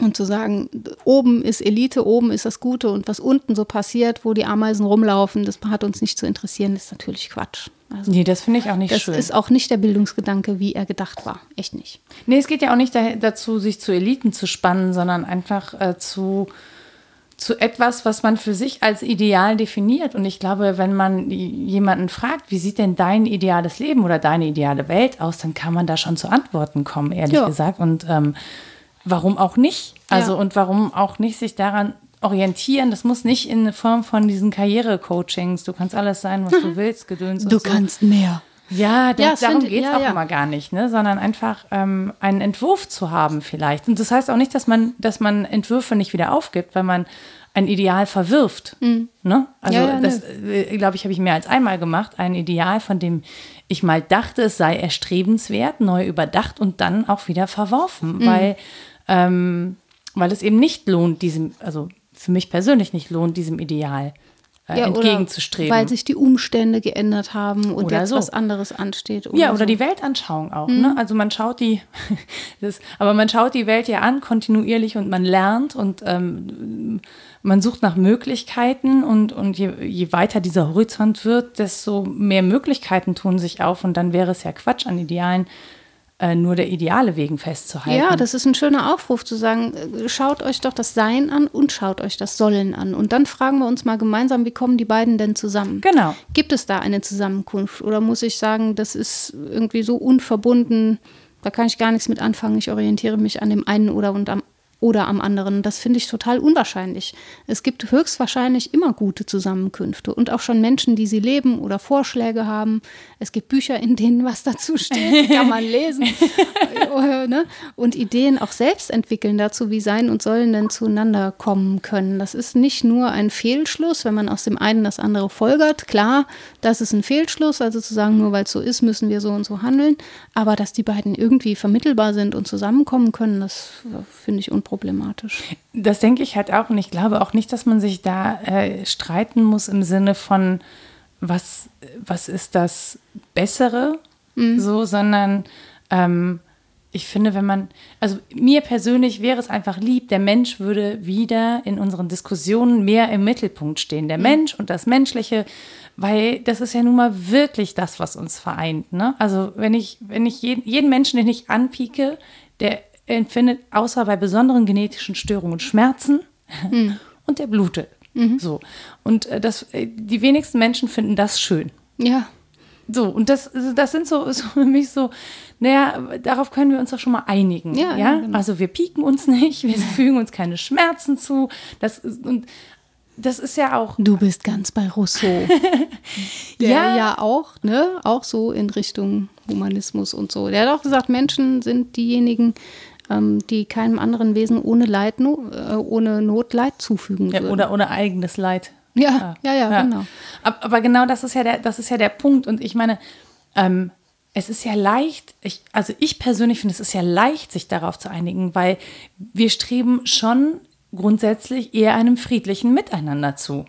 und zu sagen, oben ist Elite, oben ist das Gute und was unten so passiert, wo die Ameisen rumlaufen, das hat uns nicht zu interessieren, ist natürlich Quatsch. Also, nee, das finde ich auch nicht das schön. Das ist auch nicht der Bildungsgedanke, wie er gedacht war. Echt nicht. Nee, es geht ja auch nicht dazu, sich zu Eliten zu spannen, sondern einfach äh, zu zu etwas, was man für sich als ideal definiert. Und ich glaube, wenn man jemanden fragt, wie sieht denn dein ideales Leben oder deine ideale Welt aus, dann kann man da schon zu Antworten kommen, ehrlich ja. gesagt. Und ähm, warum auch nicht? Also ja. und warum auch nicht sich daran orientieren. Das muss nicht in Form von diesen Karriere-Coachings. Du kannst alles sein, was du willst, gedöns. Du so. kannst mehr. Ja, das, ja darum geht es ja, auch ja. immer gar nicht, ne? sondern einfach ähm, einen Entwurf zu haben vielleicht. Und das heißt auch nicht, dass man, dass man Entwürfe nicht wieder aufgibt, weil man ein Ideal verwirft. Mhm. Ne? Also ja, das, äh, glaube ich, habe ich mehr als einmal gemacht. Ein Ideal, von dem ich mal dachte, es sei erstrebenswert, neu überdacht und dann auch wieder verworfen, mhm. weil, ähm, weil es eben nicht lohnt, diesem, also für mich persönlich nicht lohnt, diesem Ideal äh, ja, entgegenzustreben. Weil sich die Umstände geändert haben und oder jetzt so. was anderes ansteht. Oder ja, oder so. die Weltanschauung auch. Mhm. Ne? Also man schaut die, das, aber man schaut die Welt ja an kontinuierlich und man lernt und ähm, man sucht nach Möglichkeiten und, und je, je weiter dieser Horizont wird, desto mehr Möglichkeiten tun sich auf und dann wäre es ja Quatsch an Idealen äh, nur der Ideale wegen festzuhalten. Ja, das ist ein schöner Aufruf zu sagen, äh, schaut euch doch das Sein an und schaut euch das Sollen an. Und dann fragen wir uns mal gemeinsam, wie kommen die beiden denn zusammen? Genau. Gibt es da eine Zusammenkunft? Oder muss ich sagen, das ist irgendwie so unverbunden, da kann ich gar nichts mit anfangen, ich orientiere mich an dem einen oder und am oder am anderen. Das finde ich total unwahrscheinlich. Es gibt höchstwahrscheinlich immer gute Zusammenkünfte und auch schon Menschen, die sie leben oder Vorschläge haben. Es gibt Bücher, in denen was dazu steht, kann man lesen. Ne? und Ideen auch selbst entwickeln dazu, wie Sein und Sollen denn zueinander kommen können. Das ist nicht nur ein Fehlschluss, wenn man aus dem einen das andere folgert. Klar, das ist ein Fehlschluss, also zu sagen, nur weil es so ist, müssen wir so und so handeln. Aber dass die beiden irgendwie vermittelbar sind und zusammenkommen können, das finde ich unproblematisch problematisch. Das denke ich halt auch und ich glaube auch nicht, dass man sich da äh, streiten muss im Sinne von, was, was ist das Bessere, mhm. so, sondern ähm, ich finde, wenn man, also mir persönlich wäre es einfach lieb, der Mensch würde wieder in unseren Diskussionen mehr im Mittelpunkt stehen. Der mhm. Mensch und das Menschliche, weil das ist ja nun mal wirklich das, was uns vereint. Ne? Also wenn ich, wenn ich jeden, jeden Menschen, den ich anpieke, der empfindet außer bei besonderen genetischen Störungen Schmerzen mhm. und der blutet. Mhm. So. Und äh, das, äh, die wenigsten Menschen finden das schön. Ja. So, und das, das sind so, so für mich so, naja, darauf können wir uns doch schon mal einigen. Ja, ja? ja genau. Also wir pieken uns nicht, wir fügen uns keine Schmerzen zu. Das, und das ist ja auch. Du bist ganz bei Rousseau. der ja. ja auch, ne, auch so in Richtung Humanismus und so. Der hat auch gesagt, Menschen sind diejenigen, die keinem anderen Wesen ohne Leid, äh, ohne Not Leid zufügen ja, Oder ohne eigenes Leid. Ja, ja, ja, ja, genau. Aber, aber, genau das ist ja der, das ist ja der Punkt. Und ich meine, ähm, es ist ja leicht, ich, also ich persönlich finde, es ist ja leicht, sich darauf zu einigen, weil wir streben schon grundsätzlich eher einem friedlichen Miteinander zu.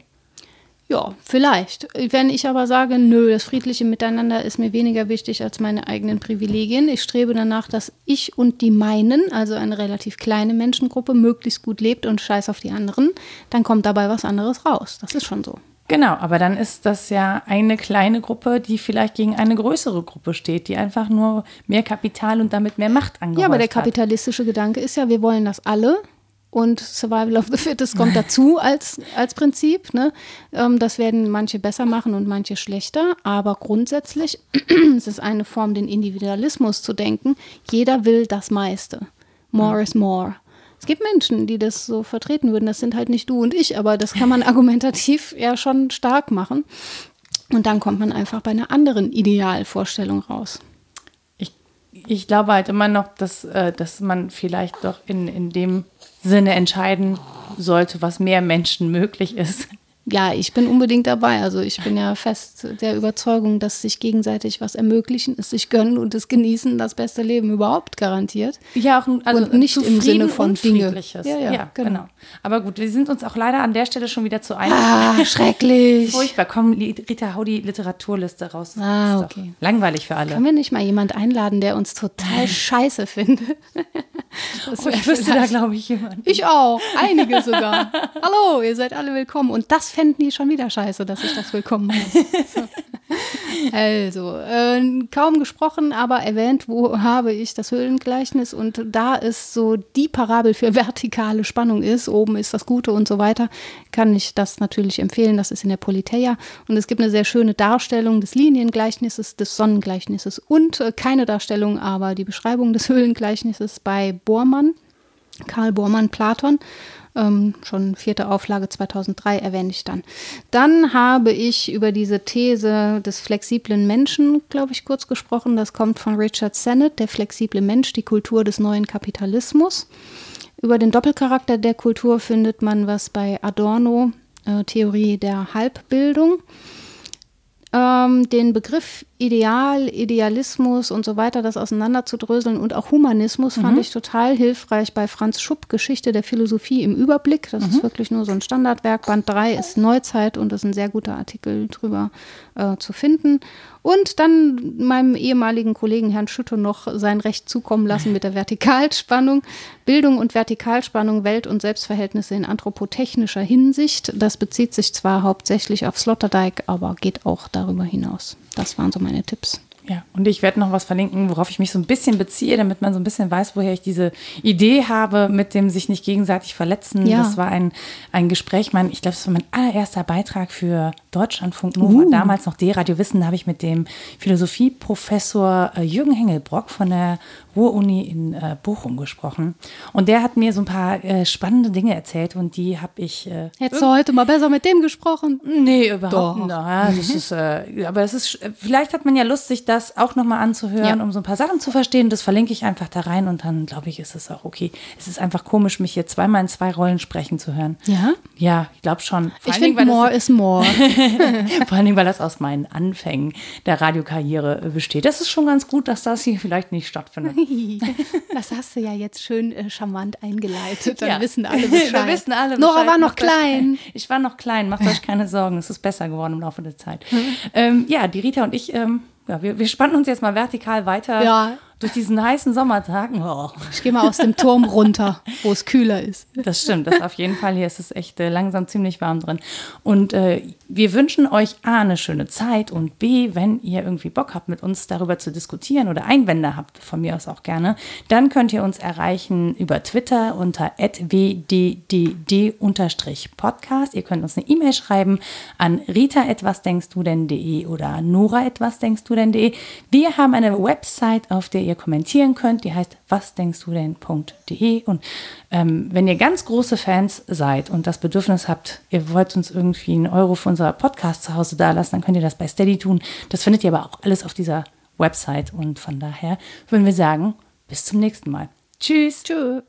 Ja, vielleicht. Wenn ich aber sage, nö, das friedliche Miteinander ist mir weniger wichtig als meine eigenen Privilegien. Ich strebe danach, dass ich und die meinen, also eine relativ kleine Menschengruppe, möglichst gut lebt und scheiß auf die anderen, dann kommt dabei was anderes raus. Das ist schon so. Genau, aber dann ist das ja eine kleine Gruppe, die vielleicht gegen eine größere Gruppe steht, die einfach nur mehr Kapital und damit mehr Macht angehäuft Ja, aber der kapitalistische hat. Gedanke ist ja, wir wollen das alle und Survival of the Fittest kommt dazu als, als Prinzip. Ne? Ähm, das werden manche besser machen und manche schlechter, aber grundsätzlich ist es eine Form, den Individualismus zu denken. Jeder will das meiste. More is more. Es gibt Menschen, die das so vertreten würden. Das sind halt nicht du und ich, aber das kann man argumentativ ja schon stark machen. Und dann kommt man einfach bei einer anderen Idealvorstellung raus ich glaube halt immer noch, dass, äh, dass man vielleicht doch in, in dem Sinne entscheiden sollte, was mehr Menschen möglich ist. Ja, ich bin unbedingt dabei. Also ich bin ja fest der Überzeugung, dass sich gegenseitig was ermöglichen, es sich gönnen und es genießen das beste Leben überhaupt garantiert. Ja, auch also und nicht im Sinne von Dinge. Ja, ja, ja genau. genau. Aber gut, wir sind uns auch leider an der Stelle schon wieder zu einig. Ah, schrecklich. Furchtbar. Komm, Rita, hau die Literaturliste raus. Ah, okay. Langweilig für alle. Können wir nicht mal jemand einladen, der uns total scheiße findet? Das oh, ich wüsste da, glaube ich, jemand. Ich auch. Einige sogar. Hallo, ihr seid alle willkommen. Und das fänden die schon wieder scheiße, dass ich das willkommen heiße. Also, äh, kaum gesprochen, aber erwähnt, wo habe ich das Höhlengleichnis und da ist so die Parabel für vertikale Spannung ist, oben ist das Gute und so weiter, kann ich das natürlich empfehlen. Das ist in der Politeia und es gibt eine sehr schöne Darstellung des Liniengleichnisses, des Sonnengleichnisses und äh, keine Darstellung, aber die Beschreibung des Höhlengleichnisses bei Bormann, Karl Bormann, Platon. Ähm, schon vierte Auflage 2003 erwähne ich dann. Dann habe ich über diese These des flexiblen Menschen, glaube ich, kurz gesprochen. Das kommt von Richard Sennett, der flexible Mensch, die Kultur des neuen Kapitalismus. Über den Doppelcharakter der Kultur findet man was bei Adorno, äh, Theorie der Halbbildung. Ähm, den Begriff Ideal, Idealismus und so weiter, das auseinanderzudröseln und auch Humanismus mhm. fand ich total hilfreich bei Franz Schupp, Geschichte der Philosophie im Überblick. Das mhm. ist wirklich nur so ein Standardwerk. Band 3 ist Neuzeit und ist ein sehr guter Artikel drüber äh, zu finden. Und dann meinem ehemaligen Kollegen Herrn Schütte noch sein Recht zukommen lassen mit der Vertikalspannung. Bildung und Vertikalspannung, Welt- und Selbstverhältnisse in anthropotechnischer Hinsicht. Das bezieht sich zwar hauptsächlich auf Sloterdijk, aber geht auch darüber hinaus. Das waren so meine Tipps. Ja, und ich werde noch was verlinken, worauf ich mich so ein bisschen beziehe, damit man so ein bisschen weiß, woher ich diese Idee habe mit dem sich nicht gegenseitig verletzen. Ja. Das war ein, ein Gespräch, mein, ich glaube, das war mein allererster Beitrag für Deutschlandfunk Nova, uh. damals noch D-Radio Wissen, da habe ich mit dem Philosophieprofessor äh, Jürgen Hengelbrock von der Ruhr-Uni in äh, Bochum gesprochen. Und der hat mir so ein paar äh, spannende Dinge erzählt und die habe ich. Äh, Hättest du heute mal besser mit dem gesprochen? Nee, überhaupt nicht. Ja, das ist, äh, aber das ist, vielleicht hat man ja Lust, sich das auch nochmal anzuhören, ja. um so ein paar Sachen zu verstehen. Das verlinke ich einfach da rein und dann, glaube ich, ist es auch okay. Es ist einfach komisch, mich hier zweimal in zwei Rollen sprechen zu hören. Ja? Ja, ich glaube schon. Vor ich finde, more is more. Vor allem, weil das aus meinen Anfängen der Radiokarriere besteht. Das ist schon ganz gut, dass das hier vielleicht nicht stattfindet. Das hast du ja jetzt schön äh, charmant eingeleitet. Dann ja. wissen alle Bescheid. Dann wissen alle Bescheid. Nora war noch macht klein. Euch, ich war noch klein. Macht euch keine Sorgen. Es ist besser geworden im Laufe der Zeit. ähm, ja, die Rita und ich, ähm, ja, wir, wir spannen uns jetzt mal vertikal weiter. Ja, durch diesen heißen Sommertag. Oh. Ich gehe mal aus dem Turm runter, wo es kühler ist. Das stimmt, das auf jeden Fall. Hier ist es echt äh, langsam ziemlich warm drin. Und äh, wir wünschen euch A, eine schöne Zeit und B, wenn ihr irgendwie Bock habt, mit uns darüber zu diskutieren oder Einwände habt, von mir aus auch gerne, dann könnt ihr uns erreichen über Twitter unter wddd-podcast. Ihr könnt uns eine E-Mail schreiben an rita etwas denkst du denn.de oder nora etwas denkst du denn.de. Wir haben eine Website, auf der ihr kommentieren könnt. Die heißt was denkst du denn.de. Und ähm, wenn ihr ganz große Fans seid und das Bedürfnis habt, ihr wollt uns irgendwie einen Euro für unser Podcast zu Hause dalassen, dann könnt ihr das bei Steady tun. Das findet ihr aber auch alles auf dieser Website. Und von daher würden wir sagen, bis zum nächsten Mal. Tschüss. Tschüss.